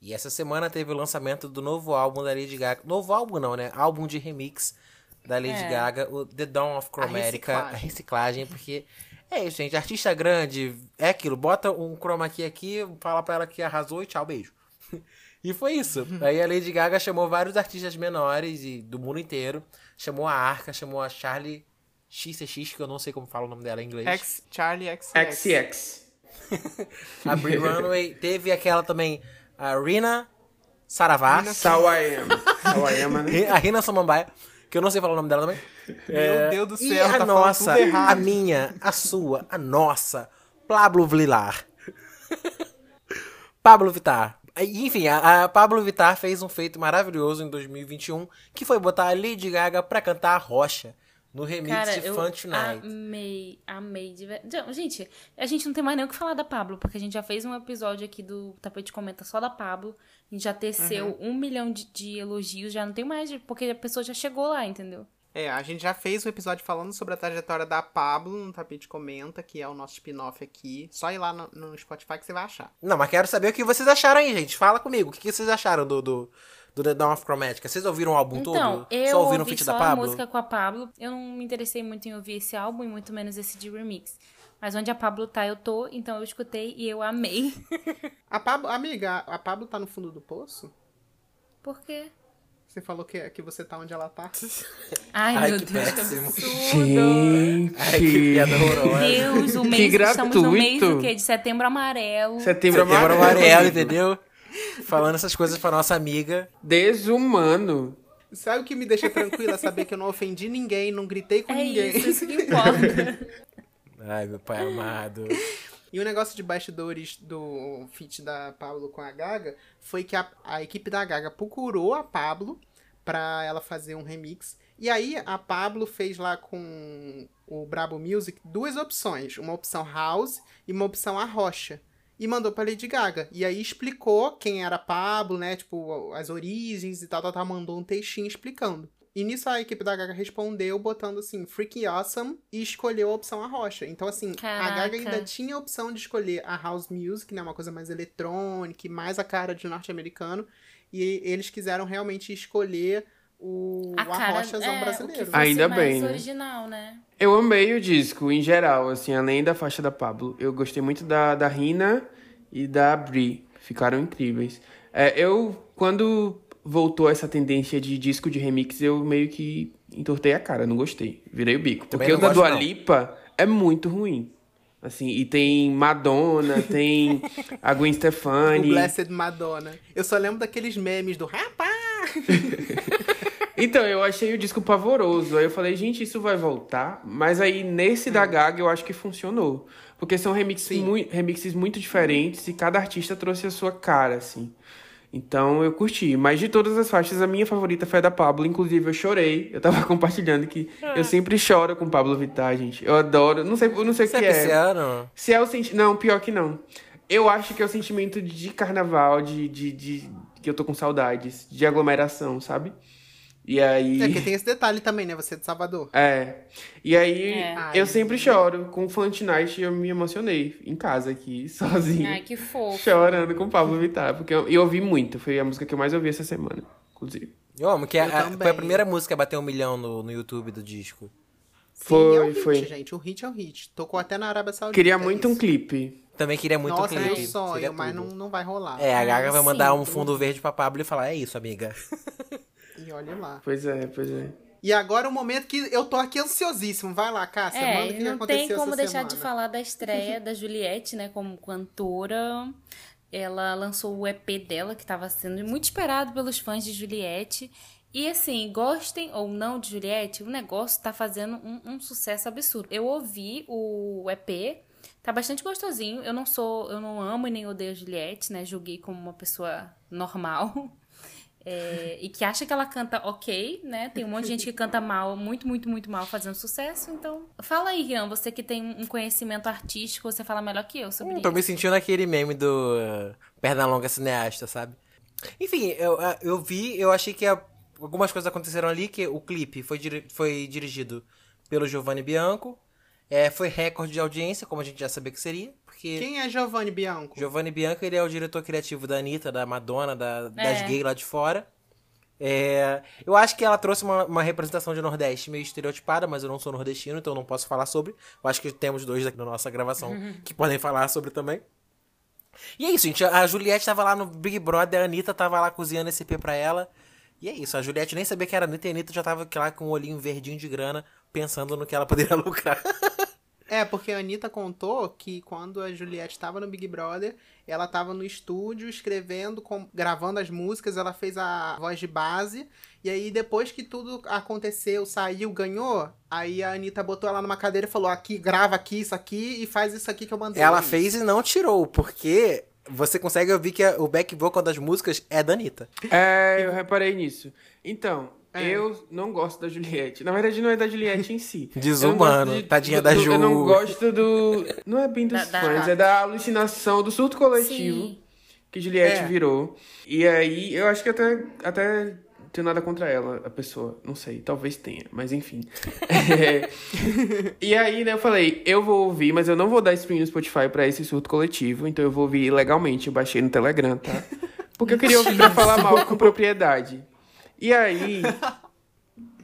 E essa semana teve o lançamento do novo álbum da Lady Gaga. Novo álbum não, né? Álbum de remix da Lady É. Gaga, o The Dawn of Chromatica. A reciclagem. reciclagem, porque é isso, gente. Artista grande, é aquilo. Bota um chroma key aqui, fala pra ela que arrasou e tchau, beijo. *laughs* E foi isso. Aí a Lady Gaga chamou vários artistas menores e do mundo inteiro. Chamou a Arca, chamou a Charlie XCX, que eu não sei como fala o nome dela em inglês. X, Charlie XX. XX. A *laughs* Brie Runway. Teve aquela também, a Rina Saravá. Sawayama. Sawayama, né? *laughs* A Rina Samambaia, que eu não sei falar o nome dela também. Meu Deus do E céu, a tá falando nossa, tudo errado. a minha, a sua, a nossa, Pablo Vilar. *laughs* Pablo Vittar. E, Enfim, a, a Pablo Vittar fez um feito maravilhoso em 2021, que foi botar a Lady Gaga pra cantar a Rocha no remix Cara, de Fun Tonight. amei, amei. De... Gente, a gente não tem mais nem o que falar da Pablo, porque a gente já fez um episódio aqui do Tapete Comenta só da Pablo. A gente já teceu Uhum. um milhão de, de elogios, já não tem mais, porque a pessoa já chegou lá, entendeu? É, a gente já fez um episódio falando sobre a trajetória da Pablo no Tapete Comenta, que é o nosso spin-off aqui. Só ir lá no, no Spotify que você vai achar. Não, mas quero saber o que vocês acharam aí, gente. Fala comigo. O que que vocês acharam do, do, do The Dawn of Chromatica? Vocês ouviram o álbum Então, todo? eu só ouviram o ouvi feat só da a Pablo? música com a Pablo. Eu não me interessei muito em ouvir esse álbum e muito menos esse de remix. Mas onde a Pablo tá, eu tô, então eu escutei e eu amei. *laughs* A Pablo, amiga, a Pablo tá no fundo do poço? Por quê? Você falou que, que você tá onde ela tá? *laughs* Ai, Ai, meu que Deus, que absurdo. Gente. Ai, que piada horrorosa. Deus, o Que mês, estamos no mês do quê? De setembro amarelo. Setembro, Setembro amarelo. amarelo, entendeu? Falando essas coisas pra nossa amiga. Desumano. Sabe o que me deixa tranquila? Saber que eu não ofendi ninguém, não gritei com É ninguém. isso, isso que *laughs* importa. Ai, meu pai amado. E o negócio de bastidores do feat da Pablo com a Gaga foi que a, a equipe da Gaga procurou a Pablo pra ela fazer um remix. E aí a Pablo fez lá com o Brabo Music duas opções, uma opção house e uma opção arrocha. E mandou pra Lady Gaga. E aí explicou quem era a Pablo, né? Tipo, as origens e tal, tal, tal. Mandou um textinho explicando. E nisso a equipe da Gaga respondeu botando assim, Freaky Awesome, e escolheu a opção arrocha. Então, assim, a Caraca. Gaga ainda tinha a opção de escolher a house music, né? Uma coisa mais eletrônica, e mais a cara de norte-americano. E eles quiseram realmente escolher o, A o cara arrochazão é, o que brasileiro. fosse Ainda mais bem, né? original, né? Eu amei o disco, em geral, assim, além da faixa da Pablo. Eu gostei muito da, da Rina e da Brie. Ficaram incríveis. É, eu, quando voltou essa tendência de disco de remix, eu meio que entortei a cara, não gostei. Virei o bico. Também Porque o da Dua não. Lipa é muito ruim. Assim, e tem Madonna, tem a Gwen *laughs* O Stefani. Blessed Madonna. Eu só lembro daqueles memes do rapaz. *laughs* Então, eu achei o disco pavoroso. Aí eu falei, gente, isso vai voltar. Mas aí, nesse da Gaga, eu acho que funcionou. Porque são remixes, mui- remixes muito diferentes e cada artista trouxe a sua cara, assim. Então, eu curti. Mas de todas as faixas, a minha favorita foi a da Pablo. Inclusive, eu chorei. Eu tava *laughs* compartilhando que eu sempre choro com Pablo Vittar, gente. Eu adoro. Não sei, eu não sei o que é é. pisciano? Se é o sentimento. Não, pior que não. Eu acho que é o sentimento de carnaval, de, de, de- que eu tô com saudades, de aglomeração, sabe? E aí. É porque tem esse detalhe também, né? Você é de Salvador. É. E aí, É. eu sempre choro. Com Night, eu me emocionei. Em casa aqui, *laughs* sozinho. Ai, que fofo. Chorando com o Pablo Vittar. Porque eu, eu ouvi muito. Foi a música que eu mais ouvi essa semana, inclusive. Eu amo, que é Eu a- foi a primeira música a bater um milhão no, no YouTube do disco. Sim, Foi, é um hit, foi. gente. O hit é um hit. Tocou até na Arábia Saudita. Queria é muito um clipe. Também queria muito Nossa, um meu clipe. sonho, seria mas não, não vai rolar. É, a Gaga vai mandar sim. um fundo verde pra Pablo e falar, é isso, amiga. *laughs* E olha lá. Pois é, pois é. E agora o momento que eu tô aqui ansiosíssimo. Vai lá, Cássia, manda o É, que, não aconteceu tem como essa deixar semana. de falar da estreia *laughs* da Juliette, né, como cantora. Ela lançou o EP dela, que estava sendo muito esperado pelos fãs de Juliette. E assim, gostem ou não de Juliette, o negócio tá fazendo um, um sucesso absurdo. Eu ouvi o EP, tá bastante gostosinho. Eu não sou, eu não amo e nem odeio a Juliette, né? Julguei como uma pessoa normal. *laughs* É, e que acha que ela canta ok, né? Tem um monte de gente que canta mal, muito, muito, muito mal, fazendo sucesso. Então, fala aí, Rian, você que tem um conhecimento artístico, você fala melhor que eu sobre Hum, tô isso. me sentindo aquele meme do uh, Pernalonga cineasta, sabe? Enfim, eu, eu vi, eu achei que algumas coisas aconteceram ali, que o clipe foi, foi dirigido pelo Giovanni Bianco. É, foi recorde de audiência, como a gente já sabia que seria, porque Quem é Giovanni Bianco? Giovanni Bianco ele é o diretor criativo da Anitta, da Madonna, da- das É. gays lá de fora. É, eu acho que ela trouxe uma, uma representação de Nordeste meio estereotipada, mas eu não sou nordestino, então não posso falar sobre. Eu acho que temos dois aqui na nossa gravação que podem falar sobre também. E é isso, gente. A Juliette tava lá no Big Brother, a Anitta tava lá cozinhando esse EP pra ela. E é isso, a Juliette nem sabia que era a Anitta e a Anitta já tava lá com o olhinho verdinho de grana, pensando no que ela poderia *laughs* lucrar. É, porque a Anitta contou que quando a Juliette estava no Big Brother, ela estava no estúdio escrevendo, com- gravando as músicas, ela fez a voz de base, e aí depois que tudo aconteceu, saiu, ganhou, aí a Anitta botou ela numa cadeira e falou, aqui, grava aqui, isso aqui, e faz isso aqui que eu mandei. Ela fez e não tirou, porque você consegue ouvir que o back vocal das músicas é da Anitta. É, eu reparei nisso. Então, É. eu não gosto da Juliette. Na verdade, não é da Juliette em si. Desumano, gosto tadinha do- da Ju. Eu não gosto do. Não é bem dos Da- da- fãs, é da alucinação, do surto coletivo Sim. que Juliette É. virou. E aí, eu acho que até, até tenho nada contra ela, a pessoa. Não sei, talvez tenha, mas enfim. *laughs* É, E aí, né, eu falei, eu vou ouvir, mas eu não vou dar stream no Spotify pra esse surto coletivo, então eu vou ouvir legalmente. Eu baixei no Telegram, tá? Porque eu queria ouvir pra falar mal com propriedade. E aí,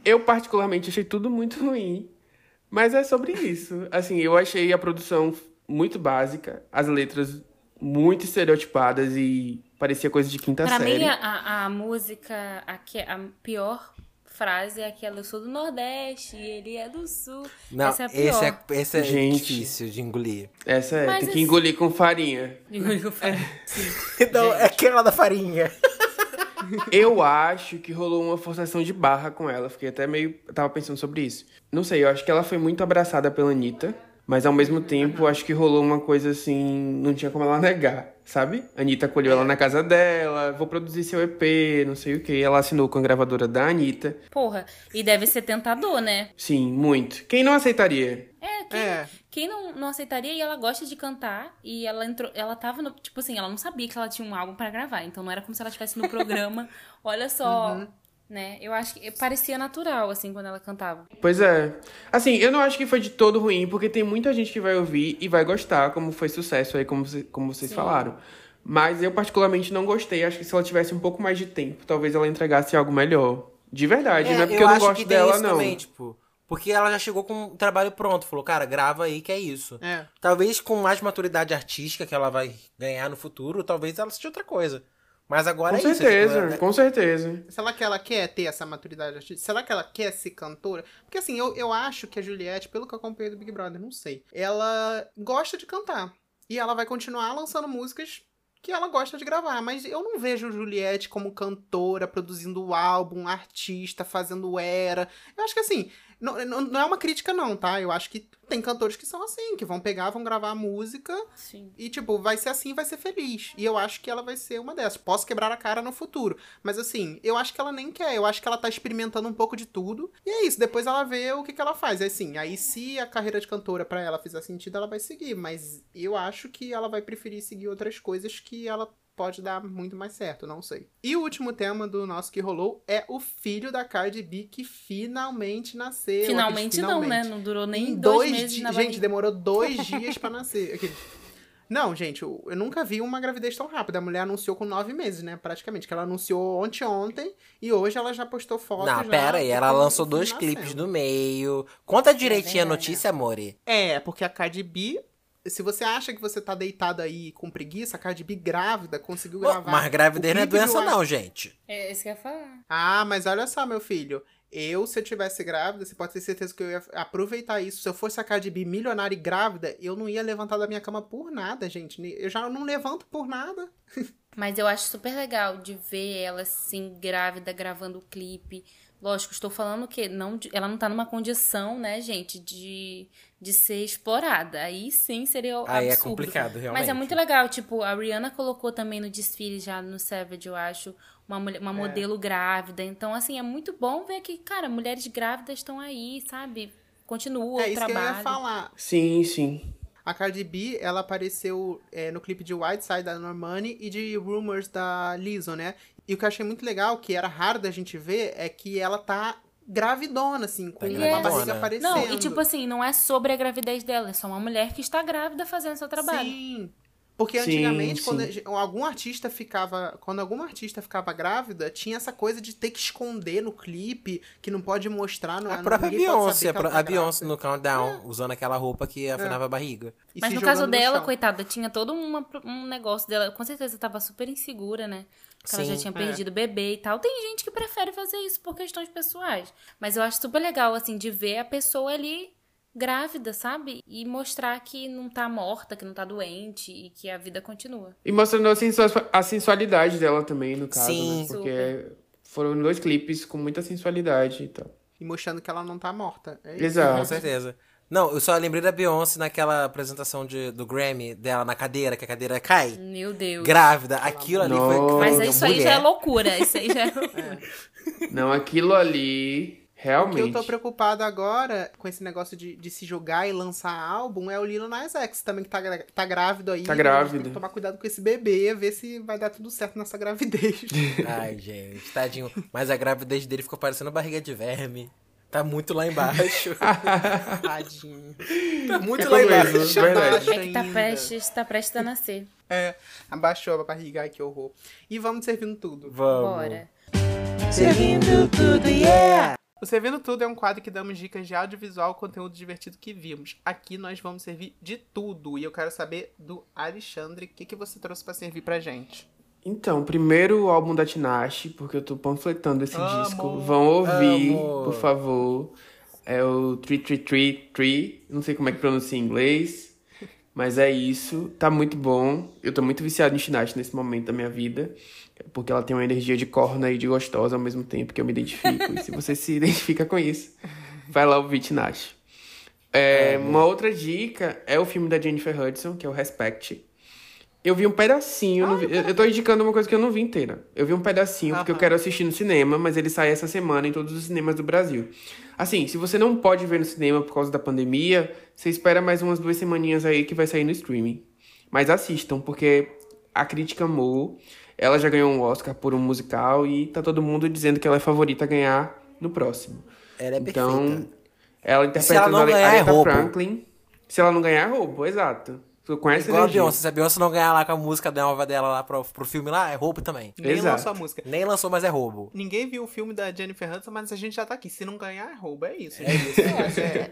eu particularmente achei tudo muito ruim. Mas é sobre isso. Assim, eu achei a produção muito básica, as letras muito estereotipadas e parecia coisa de quinta Pra série. mim, a, a- música, a, que- a pior frase é aquela, eu sou do Nordeste e ele é do Sul. Não, Essa é a pior. esse é, esse é Gente. difícil de engolir. Essa é, Mas tem que esse- engolir com farinha. *laughs* Então, é aquela da farinha. Eu acho que rolou uma forçação de barra com ela. Fiquei até meio. Tava pensando sobre isso. Não sei, eu acho que ela foi muito abraçada pela Anitta. Mas ao mesmo tempo, acho que rolou uma coisa assim. Não tinha como ela negar, sabe? A Anitta acolheu ela na casa dela. Vou produzir seu EP, não sei o que. Ela assinou com a gravadora da Anitta. Porra, e deve ser tentador, né? Sim, muito. Quem não aceitaria? É, quem, É. quem não, não aceitaria e ela gosta de cantar e ela entrou, ela tava no, tipo assim, ela não sabia que ela tinha um álbum pra gravar, então não era como se ela estivesse no programa. *laughs* Olha só, Uhum. né? Eu acho que parecia natural assim quando ela cantava. Pois é. Assim, eu não acho que foi de todo ruim, porque tem muita gente que vai ouvir e vai gostar, como foi sucesso aí, como, como vocês falaram. Mas eu particularmente não gostei. Acho que se ela tivesse um pouco mais de tempo, talvez ela entregasse algo melhor. De verdade, não é porque eu, não acho gosto que tem dela, isso não. também, tipo. Porque ela já chegou com o trabalho pronto. Falou, cara, grava aí que é isso. É. Talvez com mais maturidade artística que ela vai ganhar no futuro, talvez ela seja outra coisa. Mas agora Com é isso. certeza, tipo, é- com certeza. Será que ela quer ter essa maturidade artística? Será que ela quer ser cantora? Porque assim, eu, eu acho que a Juliette, pelo que eu acompanhei do Big Brother, não sei, ela gosta de cantar. E ela vai continuar lançando músicas que ela gosta de gravar. Mas eu não vejo Juliette como cantora, produzindo álbum, artista, fazendo era. Eu acho que assim, não, não, não é uma crítica não, tá? Eu acho que tem cantores que são assim, que vão pegar, vão gravar a música Sim. e, tipo, vai ser assim, vai ser feliz. E eu acho que ela vai ser uma dessas. Posso quebrar a cara no futuro. Mas, assim, eu acho que ela nem quer. Eu acho que ela tá experimentando um pouco de tudo. E é isso. Depois ela vê o que, que ela faz. É assim, aí se a carreira de cantora pra ela fizer sentido, ela vai seguir. Mas eu acho que ela vai preferir seguir outras coisas que ela pode dar muito mais certo, não sei. E o último tema do nosso que rolou é o filho da Cardi B que finalmente nasceu. Finalmente, Aquele não, né? finalmente. Não durou nem Em dois, meses dias. na Gente, barriga. demorou dois dias pra nascer. *laughs* Não, gente, eu, eu nunca vi uma gravidez tão rápida. A mulher anunciou com nove meses, né? Praticamente. Que ela anunciou ontem, ontem. E hoje ela já postou fotos. Não, já pera aí, ela lançou dois clipes no meio. Conta direitinho a verdade. notícia, amore. É, porque a Cardi B. Se você acha que você tá deitado aí com preguiça, a Cardi B grávida conseguiu gravar. Mas gravidez não é doença, não, gente. É isso que eu ia falar. Ah, mas olha só, meu filho. Eu, se eu tivesse grávida, você pode ter certeza que eu ia aproveitar isso. Se eu fosse a Cardi B milionária e grávida, eu não ia levantar da minha cama por nada, gente. Eu já não levanto por nada. *laughs* Mas eu acho super legal de ver ela assim, grávida, gravando o clipe. Lógico, estou falando que não, ela não tá numa condição, né, gente, de, de ser explorada. Aí sim seria absurdo. Aí é complicado, realmente. Mas é muito legal, tipo, a Rihanna colocou também no desfile já no Savage, eu acho, uma, mulher, É. uma modelo grávida. Então, assim, é muito bom ver que, cara, mulheres grávidas estão aí, sabe? Continua é o isso que eu trabalho. ia falar. Sim, sim. A Cardi B, ela apareceu é, no clipe de White Side da Normani e de Rumors da Lizzo, né? E o que eu achei muito legal, que era raro da gente ver, é que ela tá gravidona, assim, com Tá uma gravidona. barriga aparecendo. Não, e tipo assim, não é sobre a gravidez dela, é só uma mulher que está grávida fazendo seu trabalho. Sim. Porque Sim, antigamente, quando sim. algum artista ficava. Quando alguma artista ficava grávida, tinha essa coisa de ter que esconder no clipe, que não pode mostrar no A própria ninguém pode Beyoncé, a, tá a Beyoncé no Countdown, usando aquela roupa que afinava a barriga. E Mas no caso no dela, chão. coitada, tinha todo uma- um negócio dela. Com certeza tava super insegura, né? Que ela Sim. já tinha É. perdido o bebê e tal. Tem gente que prefere fazer isso por questões pessoais. Mas eu acho super legal, assim, de ver a pessoa ali grávida, sabe? E mostrar que não tá morta, que não tá doente e que a vida continua. E mostrando a, sensu- a sensualidade dela também, no caso, Sim. né? Porque foram dois clipes com muita sensualidade e tal. E mostrando que ela não tá morta. É isso. Exato. Com certeza. Não, eu só lembrei da Beyoncé naquela apresentação de, do Grammy dela na cadeira, que a cadeira cai. Meu Deus. Grávida. Aquilo ali foi. Mas isso aí já é mulher. loucura. Isso aí já é *laughs* loucura. Não, aquilo ali O que Realmente. eu tô preocupado agora com esse negócio de, de se jogar e lançar álbum é o Lilo Nas X também, que tá, tá grávido aí. Tá gente grávido. Tem que tomar cuidado com esse bebê, ver se vai dar tudo certo nessa gravidez. *laughs* Ai, gente, tadinho. Mas a gravidez dele ficou parecendo barriga de verme. Tá muito lá embaixo. *laughs* Tadinho. tá muito É lá embaixo. verdade. É que tá prestes, tá prestes a nascer. É, abaixou a barriga, ai que horror. E vamos servindo tudo. Vamos. Bora. Servindo tudo, yeah! O Servindo Tudo é um quadro que damos dicas de audiovisual, conteúdo divertido que vimos. Aqui nós vamos servir de tudo. E eu quero saber do Alexandre, o que, que você trouxe pra servir pra gente? Então, primeiro o álbum da Tinashe, porque eu tô panfletando esse disco. Vão ouvir, por favor. É o 3333, não sei como é que pronuncia em inglês, mas é isso. Tá muito bom. Eu tô muito viciado em Tinashe nesse momento da minha vida, porque ela tem uma energia de corna e de gostosa ao mesmo tempo que eu me identifico. e se você se identifica com isso, vai lá ouvir Tinashe. É, uma outra dica é o filme da Jennifer Hudson, que é o Respect. Eu vi um pedacinho, vi- eu, tô indicando uma coisa que eu não vi inteira. Eu vi um pedacinho porque eu quero assistir no cinema, mas ele sai essa semana em todos os cinemas do Brasil. Assim, se você não pode ver no cinema por causa da pandemia, você espera mais umas duas semaninhas aí que vai sair no streaming. Mas assistam, porque a crítica amou. Ela já ganhou um Oscar por um musical e tá todo mundo dizendo que ela é favorita a ganhar no próximo. Ela é então, perfeita. ela interpreta ela a é Aretha roubo. Franklin. Se ela não ganhar, é roubo, exato. Tu conhece Igual a. Beyoncé. Se a Beyoncé não ganhar lá com a música nova dela lá pro, pro filme lá, é roubo também. Nem Exato. lançou a música. Nem lançou, mas é roubo. Ninguém viu o filme da Jennifer Hudson, mas a gente já tá aqui. Se não ganhar, é roubo. É isso. É gente. isso. É.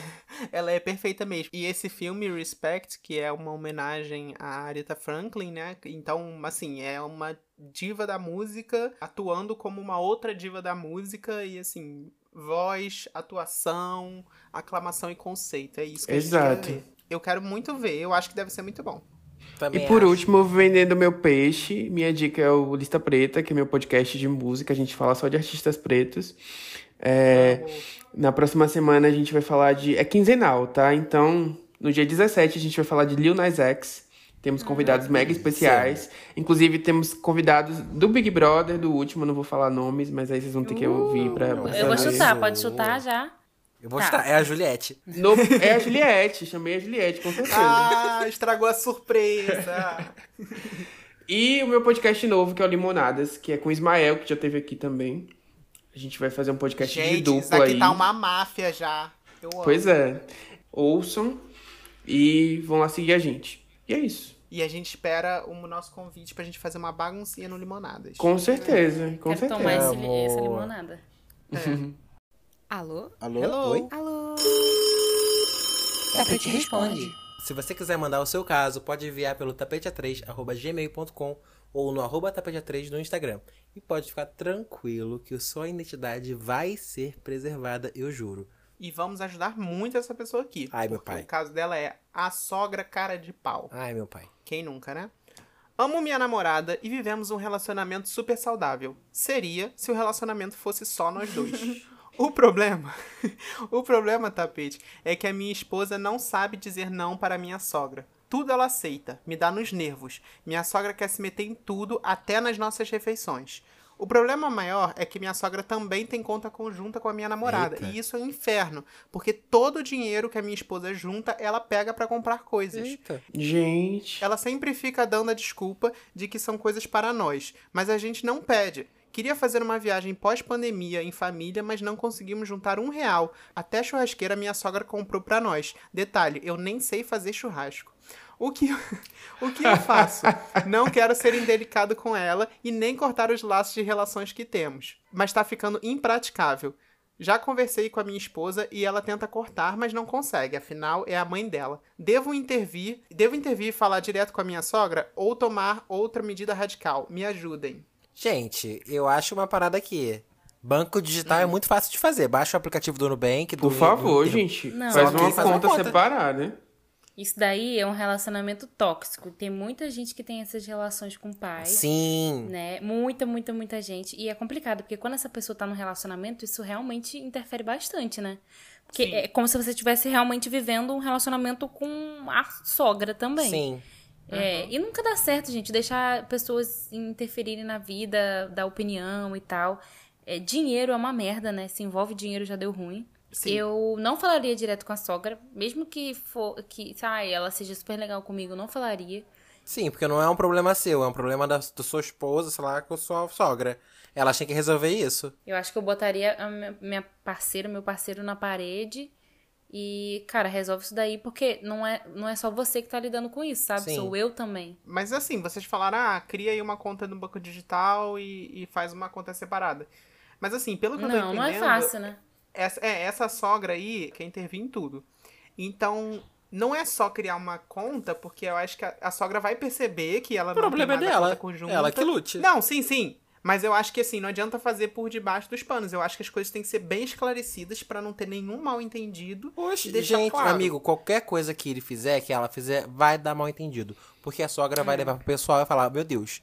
*laughs* Ela é perfeita mesmo. E esse filme, Respect, que é uma homenagem à Aretha Franklin, né? Então, assim, é uma diva da música atuando como uma outra diva da música. E, assim, voz, atuação, aclamação e conceito. É isso que a gente Exato. quer ver. Eu quero muito ver. Eu acho que deve ser muito bom. Também E por acho. último, vendendo meu peixe, minha dica é o Lista Preta, que é meu podcast de música. A gente fala só de artistas pretos. É, na próxima semana a gente vai falar de. É quinzenal, tá? Então, no dia 17 a gente vai falar de Lil Nas X. Temos convidados mega especiais. Inclusive, temos convidados do Big Brother, do último, não vou falar nomes, mas aí vocês vão ter que ouvir pra, pra Eu vou chutar, pode chutar já. Eu vou Tá. chutar. É a Juliette. No- é a Juliette, chamei a Juliette, com certeza. Ah, estragou a surpresa. E o meu podcast novo, que é o Limonadas, que é com o Ismael, que já teve aqui também. A gente vai fazer um podcast de gente, dupla isso aqui aí. tá uma máfia já. Eu amo. Pois é. Ouçam e vão lá seguir a gente. E é isso. E a gente espera o nosso convite pra gente fazer uma baguncinha no Limonadas. Com certeza, com Quero certeza. tomar esse, essa limonada. *laughs* Alô? Alô? Hello? Oi? Alô? Tapete responde. Se você quiser mandar o seu caso, pode enviar pelo tapetea3.gmail.com ou no arroba tapetea3 no Instagram. E pode ficar tranquilo que sua identidade vai ser preservada, eu juro. E vamos ajudar muito essa pessoa aqui. Ai, meu porque pai. O caso dela é a sogra cara de pau. Ai, meu pai. Quem nunca, né? Amo minha namorada e vivemos um relacionamento super saudável. Seria se o relacionamento fosse só nós dois. *laughs* o problema, *laughs* o problema, tapete, é que a minha esposa não sabe dizer não para minha sogra. Tudo ela aceita, me dá nos nervos. Minha sogra quer se meter em tudo, até nas nossas refeições. O problema maior é que minha sogra também tem conta conjunta com a minha namorada. Eita. E isso é um inferno, porque todo o dinheiro que a minha esposa junta, ela pega pra comprar coisas. Eita. Gente. Ela sempre fica dando a desculpa de que são coisas para nós, mas a gente não pede. Queria fazer uma viagem pós-pandemia em família, mas não conseguimos juntar um real. Até churrasqueira minha sogra comprou pra nós. Detalhe, eu nem sei fazer churrasco. O que, *laughs* o que eu faço? Não quero ser indelicado com ela e nem cortar os laços de relações que temos. Mas tá ficando impraticável. Já conversei com a minha esposa e ela tenta cortar, mas não consegue, afinal é a mãe dela. Devo intervir, devo intervir e falar direto com a minha sogra ou tomar outra medida radical? Me ajudem. Gente, eu acho uma parada aqui. Banco digital Hum. é muito fácil de fazer. Baixa o aplicativo do Nubank. Do, Por favor, do- gente. Não, faz uma faz uma conta conta. separada. Isso daí é um relacionamento tóxico. Tem muita gente que tem essas relações com pais. Sim. Né? Muita, muita, muita gente. E é complicado, porque quando essa pessoa tá num relacionamento, isso realmente interfere bastante, né? Porque Sim. é como se você estivesse realmente vivendo um relacionamento com a sogra também. Sim. É, E nunca dá certo, gente, deixar pessoas interferirem na vida, dar opinião e tal. É, dinheiro é uma merda, né? Se envolve dinheiro já deu ruim. Sim. Eu não falaria direto com a sogra, mesmo que for que, ai, ela seja super legal comigo, não falaria. Sim, porque não é um problema seu, é um problema da, da sua esposa, sei lá, com a sua sogra. Elas têm que resolver isso. Eu acho que eu botaria a minha- minha parceira, meu parceiro na parede e, cara, resolve isso daí, porque não é, não é só você que tá lidando com isso, sabe? Sim. Sou eu também. Mas assim, vocês falaram, ah, cria aí uma conta no banco digital e, e faz uma conta separada. Mas assim, pelo que eu tô Não, entendendo... não é fácil, né? Essa, é, essa sogra aí quer intervir em tudo. Então, não é só criar uma conta, porque eu acho que a, a sogra vai perceber que ela O problema não é tem mais a dela. conta conjunta. Ela que lute. Não, sim, sim. Mas eu acho que assim, não adianta fazer por debaixo dos panos. Eu acho que as coisas têm que ser bem esclarecidas pra não ter nenhum mal entendido. E deixar gente, claro. amigo, qualquer coisa que ele fizer, que ela fizer, vai dar mal entendido. Porque a sogra vai levar pro pessoal e falar, meu Deus,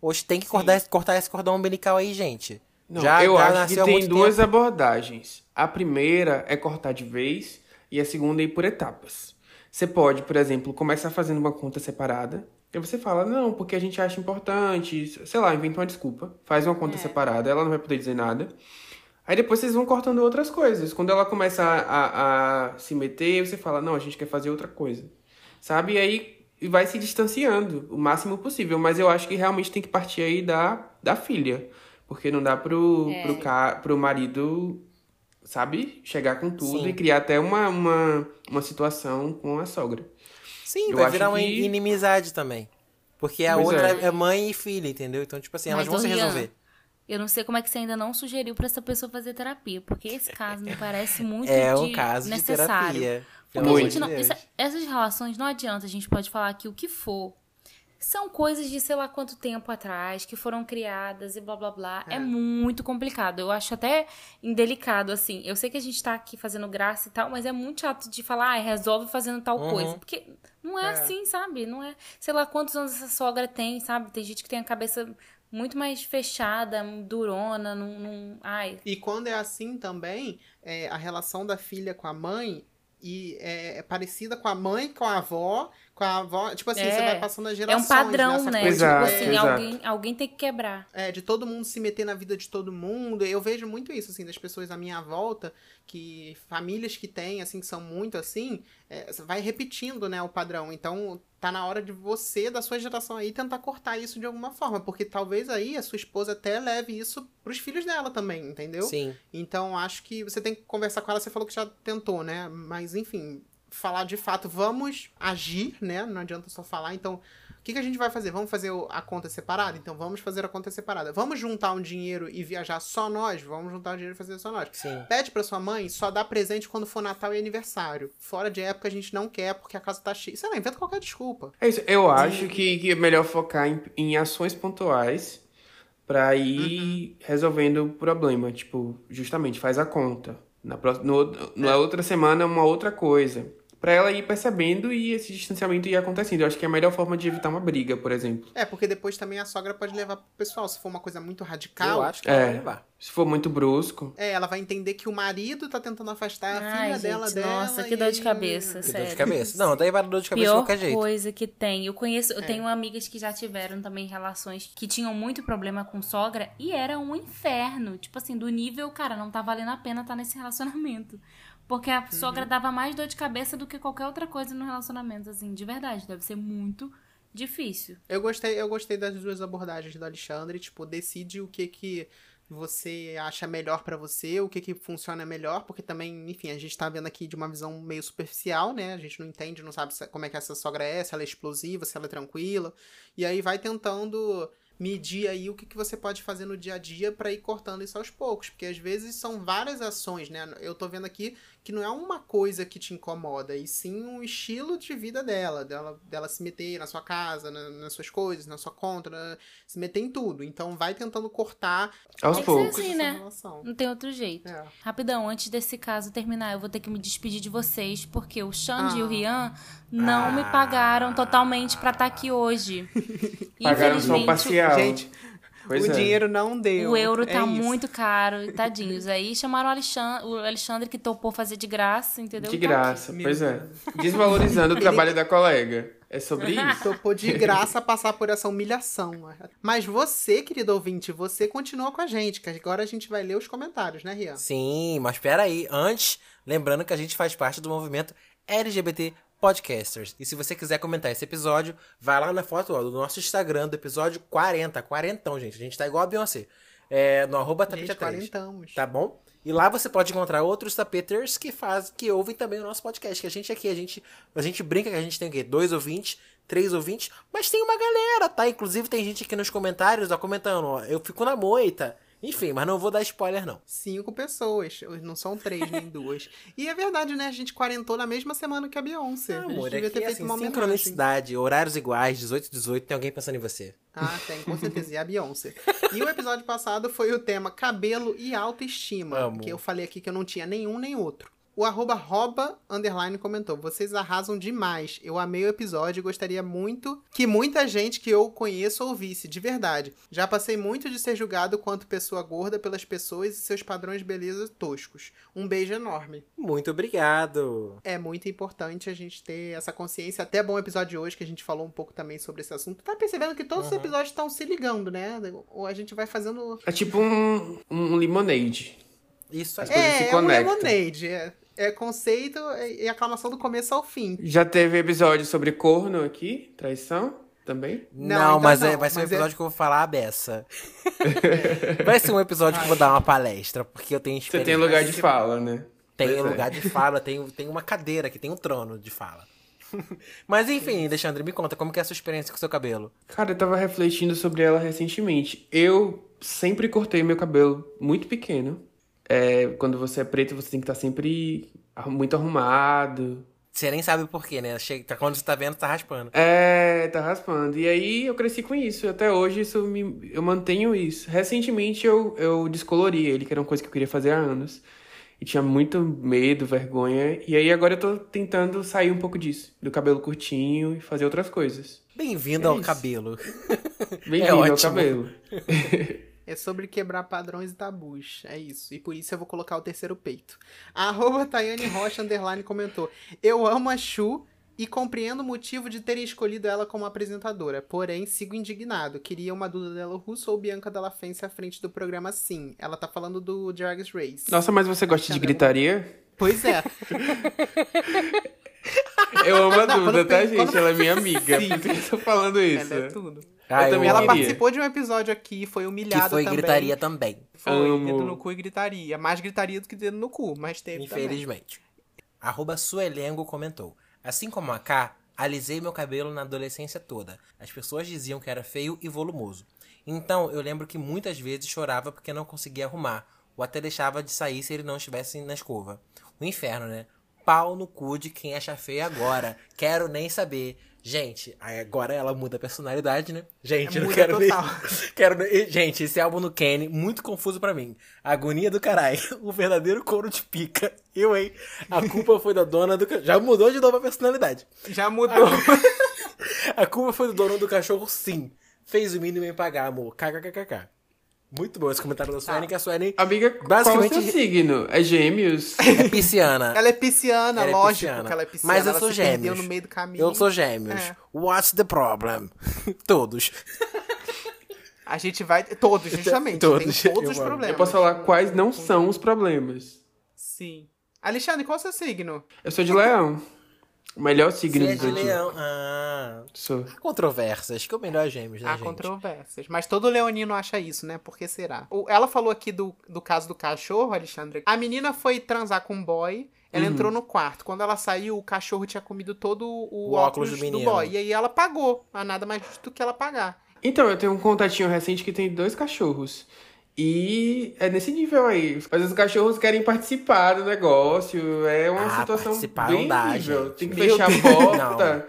hoje tem que cortar, esse- cortar esse cordão umbilical aí, gente. Não, já eu já acho que tem duas tempo. abordagens. A primeira é cortar de vez e a segunda é ir por etapas. Você pode, por exemplo, começar fazendo uma conta separada. E você fala, não, porque a gente acha importante, sei lá, inventa uma desculpa, faz uma conta separada, ela não vai poder dizer nada. Aí depois vocês vão cortando outras coisas. Quando ela começa a, a- a se meter, você fala, não, a gente quer fazer outra coisa. Sabe? E aí e vai se distanciando o máximo possível. Mas eu acho que realmente tem que partir aí da, da filha. Porque não dá pro, É. pro, ca, pro marido, sabe, chegar com tudo Sim. e criar até uma, uma, uma situação com a sogra. Sim, Eu vai virar uma que- inimizade também. Porque a Pois outra é. é. mãe e filha, entendeu? Então, tipo assim, elas Mas, vão se ô, Rian, resolver. Eu não sei como é que você ainda não sugeriu pra essa pessoa fazer terapia, porque esse caso me parece muito É um de- caso de necessário. terapia. Porque pelo a gente de não, Deus. isso- essas relações não adianta, a gente pode falar aqui o que for. São coisas de sei lá quanto tempo atrás, que foram criadas e blá blá blá. É, muito complicado. Eu acho até indelicado, assim. Eu sei que a gente tá aqui fazendo graça e tal, mas é muito chato de falar, ah, resolve fazendo tal Uhum. coisa. Porque não é, assim, sabe? Não é. Sei lá quantos anos essa sogra tem, sabe? Tem gente que tem a cabeça muito mais fechada, durona, não. não... Ai. E quando é assim também, é, a relação da filha com a mãe e é, é parecida com a mãe, com a avó, com a avó. Tipo assim, É. você vai passando as É gerações. um padrão, nessa né? coisa, Exato, tipo assim, exato. alguém, alguém tem que quebrar. É, de todo mundo se meter na vida de todo mundo. Eu vejo muito isso, assim, das pessoas à minha volta, que famílias que têm, assim, que são muito assim, é, vai repetindo, né, o padrão. Então, tá na hora de você, da sua geração aí, tentar cortar isso de alguma forma. Porque talvez aí a sua esposa até leve isso pros filhos dela também, entendeu? Sim. Então, acho que você tem que conversar com ela. Você falou que já tentou, né? Mas, enfim, falar de fato, vamos agir, né? Não adianta só falar. Então, o que, que a gente vai fazer? Vamos fazer a conta separada? Então, vamos fazer a conta separada. Vamos juntar um dinheiro e viajar só nós? Vamos juntar o dinheiro e fazer só nós. Sim. Pede pra sua mãe só dar presente quando for Natal e aniversário. Fora de época a gente não quer porque a casa tá cheia. Sei lá, inventa qualquer desculpa. É isso. Eu acho que, que é melhor focar em, em ações pontuais pra ir resolvendo o problema. Tipo, justamente, faz a conta. Na, próxima, no, na outra semana, uma outra coisa. Pra ela ir percebendo e esse distanciamento ir acontecendo. Eu acho que é a melhor forma de evitar uma briga, por exemplo. É, porque depois também a sogra pode levar pro pessoal. Se for uma coisa muito radical, Eu acho que ela vai É. levar. Se for muito brusco. É, ela vai entender que o marido tá tentando afastar a Ai, filha gente, dela dela. nossa, que dor de e- cabeça. Que dor Sério. de cabeça. Não, daí vai dor de cabeça de Pior qualquer jeito. coisa que tem. Eu conheço, eu É. tenho amigas que já tiveram também relações que tinham muito problema com sogra e era um inferno. Tipo assim, do nível, cara, não tá valendo a pena estar nesse relacionamento. Porque a sogra Uhum. dava mais dor de cabeça do que qualquer outra coisa no relacionamento, assim, de verdade. Deve ser muito difícil. Eu gostei, eu gostei das duas abordagens do Alexandre, tipo, decide o que que você acha melhor pra você, o que que funciona melhor, porque também, enfim, a gente tá vendo aqui de uma visão meio superficial, né? A gente não entende, não sabe como é que essa sogra é, se ela é explosiva, se ela é tranquila. E aí vai tentando medir aí o que, que você pode fazer no dia a dia pra ir cortando isso aos poucos, porque às vezes são várias ações, né? Eu tô vendo aqui que não é uma coisa que te incomoda, e sim um estilo de vida dela, dela, dela se meter na sua casa, na- nas suas coisas, na sua conta, na- se meter em tudo. Então vai tentando cortar Aos poucos. assim, né? relação. Não tem outro jeito. É. Rapidão, antes desse caso terminar, eu vou ter que me despedir de vocês, porque o Xande e o Ah. Rian não me Ah. pagaram totalmente pra estar aqui hoje. *laughs* Pagaram só Infelizmente, parcial. Gente, Pois o é. dinheiro não deu. O euro É tá isso. muito caro, e tadinhos. Aí chamaram o Alexandre, o Alexandre que topou fazer de graça, entendeu? De tá graça, Meu pois é. Desvalorizando o trabalho da colega. É sobre isso. Topou de graça passar por essa humilhação. Mas você, querido ouvinte, você continua com a gente, que agora a gente vai ler os comentários, né, Rian? Sim, mas pera aí. Antes, lembrando que a gente faz parte do movimento LGBT Podcasters. E se você quiser comentar esse episódio, vai lá na foto ó, do nosso Instagram do episódio 40. Quarentão, gente. A gente tá igual a Beyoncé. É, no arroba tapete Gente. Tá bom? E lá você pode encontrar outros tapeters que faz, que ouvem também o nosso podcast. Que a gente aqui, a gente, a gente brinca que a gente tem o quê? Dois ouvintes, três ouvintes, mas tem uma galera, tá? Inclusive tem gente aqui nos comentários, ó, comentando, ó, eu fico na moita. Enfim, mas não vou dar spoiler, não. Cinco pessoas, não são três nem duas. E é verdade, né? A gente quarentou na mesma semana que a Beyoncé. Ah, a amor, devia aqui ter é feito assim, uma homenagem. sincronicidade, horários iguais, 18 18, tem alguém pensando em você. Ah, tem, com certeza. E a Beyoncé. E o episódio passado foi o tema cabelo e autoestima. Amo. Que eu falei aqui que eu não tinha nenhum nem outro. O arroba roba underline comentou: Vocês arrasam demais. Eu amei o episódio e gostaria muito que muita gente que eu conheço ouvisse, de verdade. Já passei muito de ser julgado quanto pessoa gorda pelas pessoas e seus padrões de beleza toscos. Um beijo enorme. Muito obrigado. É muito importante a gente ter essa consciência. Até bom o episódio de hoje que a gente falou um pouco também sobre esse assunto. Tá percebendo que todos os episódios estão se ligando, né? Ou a gente vai fazendo. É tipo um, um limonade. Isso aí. se É, é um lemonade. É, é conceito e aclamação do começo ao fim. Já teve episódio sobre corno aqui, traição também. Não, Não, ainda mas é- não, vai ser um mas é- episódio que eu vou falar a beça. *laughs* vai ser um episódio que eu vou dar uma palestra, porque eu tenho Você experiência. tem lugar de fala, né? Tem Pois é. lugar de fala, tem, tem uma cadeira que tem um trono de fala. *laughs* Mas enfim, Alexandre, me conta, como que é a sua experiência com o seu cabelo? Cara, eu tava refletindo sobre ela recentemente. Eu sempre cortei meu cabelo muito pequeno. É, quando você é preto, você tem que estar sempre arru- muito arrumado. Você nem sabe por quê, né? Chega, quando você tá vendo, tá raspando. É, tá raspando. E aí eu cresci com isso. Até hoje isso me, eu mantenho isso. Recentemente eu, eu descolori ele, que era uma coisa que eu queria fazer há anos. E tinha muito medo, vergonha. E aí agora eu tô tentando sair um pouco disso. Do cabelo curtinho e fazer outras coisas. Bem-vindo É ao isso. cabelo. Bem-vindo *laughs* ao ótimo. cabelo. *laughs* É sobre quebrar padrões e tabus. É isso. E por isso eu vou colocar o terceiro peito. A *laughs* arroba Tayane Rocha Underline comentou: Eu amo a Chu e compreendo o motivo de terem escolhido ela como apresentadora. Porém, sigo indignado. Queria uma Duda Della Russo ou Bianca Della Fence à frente do programa sim. Ela tá falando do Drag Race. Nossa, mas você gosta de gritaria? Pois é. *laughs* Eu amo a Duda, tá, gente? Ela é minha *laughs* amiga. Por que eu tô falando isso? Ela é tudo. Ah, Eu também Ela participou de um episódio aqui, foi Que humilhada foi também. gritaria também. Foi, Amo. dedo no cu e gritaria. Mais gritaria do que dedo no cu, mas teve também. Infelizmente. Arroba Suelengo comentou. Assim como a K, alisei meu cabelo na adolescência toda. As pessoas diziam que era feio e volumoso. Então, eu lembro que muitas vezes chorava porque não conseguia arrumar. Ou até deixava de sair se ele não estivesse na escova. O inferno, né? Pau no cu de quem acha feio agora. Quero nem saber. Gente, agora ela muda a personalidade, né? Gente, eu não quero total. *laughs* nem... Quero... Gente, esse álbum no Kenny, muito confuso pra mim. Agonia do caralho. *laughs* O verdadeiro couro de pica. Eu, hein? A culpa foi da dona do... Já mudou de novo a personalidade. Já mudou. *laughs* A culpa foi do dono do cachorro, sim. Fez o mínimo em pagar, amor. KKKKK. Muito bom esse comentário da Suene, que a Suene Amiga, Basicamente- qual o seu signo? É gêmeos? *laughs* é pisciana. Ela é pisciana, Ela é lógico pisciana. que ela é pisciana. Mas eu ela sou gêmeos. no meio do caminho. Eu sou gêmeos. É. What's the problem? *laughs* Todos. *laughs* A gente vai... Todos, justamente. Todos, Tem todos eu os amo. problemas. Eu posso falar quais não são os problemas. Sim. Alexandre, qual é o seu signo? Eu sou de leão. O melhor signo Você é do de zodíaco. leão. Ah. Sou. Controvérsias, que é o melhor gêmeos, né, Há gente? controvérsias. Mas todo leonino acha isso, né? Por que será? O- Ela falou aqui do, do caso do cachorro, Alexandre. A menina foi transar com um boy. Ela Uhum. entrou no quarto. Quando ela saiu, o cachorro tinha comido todo o, O óculos do menino. boy. E aí ela pagou. Não há nada mais justo do que ela pagar. Então, eu tenho um contatinho recente que tem dois cachorros. E é nesse nível aí. Mas os cachorros querem participar do negócio. É uma Ah, situação participar bem não dá, nível. gente. Tem que Meu fechar a Deus. porta.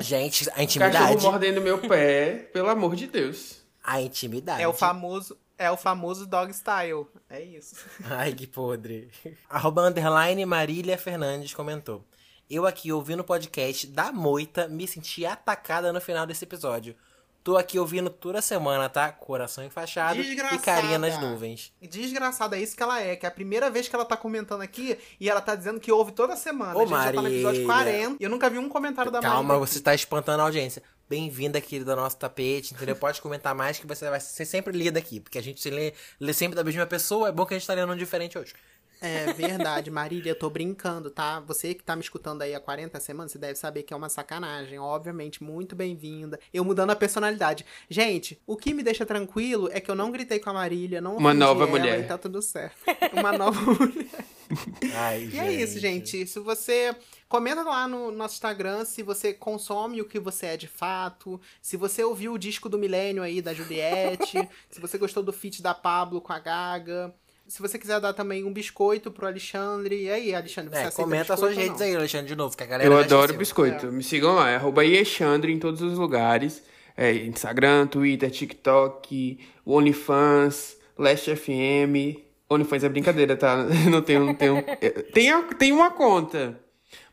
Gente, a Cachorro intimidade. mordendo meu pé. Pelo amor de Deus. A intimidade. É o famoso. É o famoso dog style. É isso. *laughs* Ai, que podre. Arroba underline Marília Fernandes comentou. Eu aqui ouvindo o podcast da moita me senti atacada no final desse episódio. Tô aqui ouvindo toda semana, tá? Coração enfaixado e carinha nas nuvens. Desgraçada, é isso que ela é, que é a primeira vez que ela tá comentando aqui e ela tá dizendo que ouve toda semana. Ô, a gente já tá no episódio Marília. 40 e eu nunca vi um comentário da Calma, Marília. você tá espantando a audiência. Bem-vinda, querida, ao nosso tapete, entendeu? Pode comentar mais que você vai ser sempre lida aqui, porque a gente se lê, lê sempre da mesma pessoa. É bom que a gente tá lendo um diferente hoje. É verdade, Marília, eu tô brincando, tá? Você que tá me escutando aí há 40 semanas, você deve saber que é uma sacanagem. Obviamente, muito bem-vinda. Eu mudando a personalidade. Gente, o que me deixa tranquilo é que eu não gritei com a Marília, não Uma nova ela mulher. E tá tudo certo. Uma nova *laughs* mulher. Ai, E é isso, gente. Se você. Comenta lá no nosso Instagram se você consome o que você é de fato. Se você ouviu o disco do Milênio aí da Juliette. *laughs* se você gostou do feat da Pablo com a Gaga. Se você quiser dar também um biscoito pro Alexandre. E aí, Alexandre, você É, aceita comenta suas redes aí, Alexandre, de novo, que a galera Eu adoro biscoito. Me sigam lá, é arroba Iexandre em todos os lugares. É, Instagram, Twitter, TikTok, OnlyFans, Last FM. OnlyFans é brincadeira, tá? *laughs* Não tenho, não tenho. é, Tem, a- tem uma conta,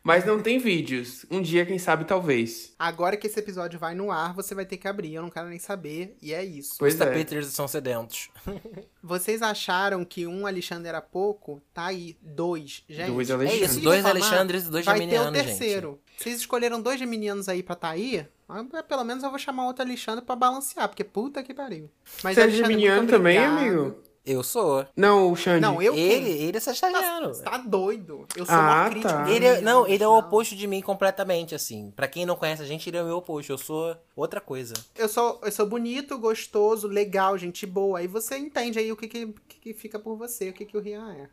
mas não tem vídeos. Um dia, quem sabe, talvez. Agora que esse episódio vai no ar, você vai ter que abrir. Eu não quero nem saber. E é isso. Pois Os é. tapetes são sedentos. *laughs* Vocês acharam que um Alexandre era pouco? Tá aí, dois. Gente, Dois É Alexandres. isso, se dois Alexandres e dois vai geminianos, ter o terceiro. Vocês escolheram dois geminianos aí pra tá aí? ah, Pelo menos eu vou chamar outro Alexandre pra balancear, porque puta que pariu. Mas Você é geminiano também, amigo? Eu sou. Não, o Xande. Não, eu ele, quem? ele é sagitariano. Tá, tá doido. Eu sou Ah, uma crítica. tá. Ele é, não, ele é o oposto de mim completamente, assim. Pra quem não conhece a gente, ele é o meu oposto. Eu sou outra coisa. Eu sou, eu sou bonito, gostoso, legal, gente boa. Aí você entende aí o que que, que, que fica por você, o que que o Rian é.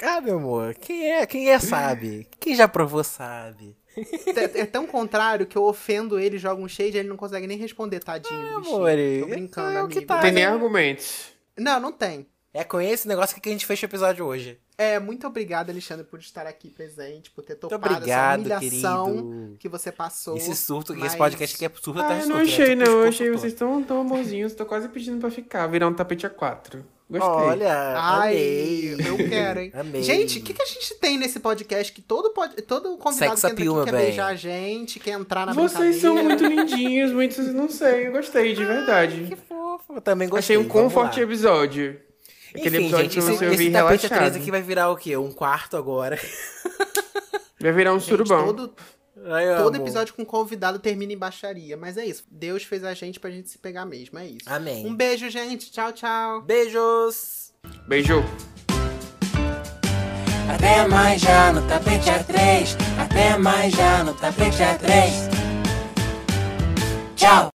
Ah, meu amor, quem é, quem é sabe. Quem já provou sabe. É, é tão contrário que eu ofendo ele, jogo um shade e ele não consegue nem responder, tadinho. bichinho. amor, Tô brincando, é amigo. tá. Não tem nem argumentos. Não, não tem. É com esse negócio que a gente fecha o episódio hoje. É, muito obrigado, Alexandre, por estar aqui presente, por ter topado obrigado, essa humilhação querido. que você passou. Esse surto, mas- esse podcast aqui é surto Ah, atrás eu de não achei, Tipo não. Eu achei vocês tão, tão amorzinhos. Tô quase pedindo pra ficar. Virar um tapete a quatro. Gostei. Olha, Ai, amei. eu quero, hein? Amei. Gente, o que, que a gente tem nesse podcast que todo, pod... todo convidado Sex que entra appeal, aqui quer beijar a gente, quer entrar na Vocês são muito *laughs* lindinhos, muito. Não sei, eu gostei, de verdade. Que fofo. Eu também gostei. Achei um lá. episódio. Aquele Enfim, episódio gente, que você esse, ouvir esse tapete relaxado. 13 aqui vai virar o quê? Um quarto agora. *laughs* Vai virar um Gente, surubão. todo, Ai, todo episódio com convidado termina em baixaria. Mas é isso. Deus fez a gente pra gente se pegar mesmo. É isso. Amém. Um beijo, gente. Tchau, tchau. Beijos! Beijo. Até mais já no tapete A3. Até mais já no tapete A3. Tchau!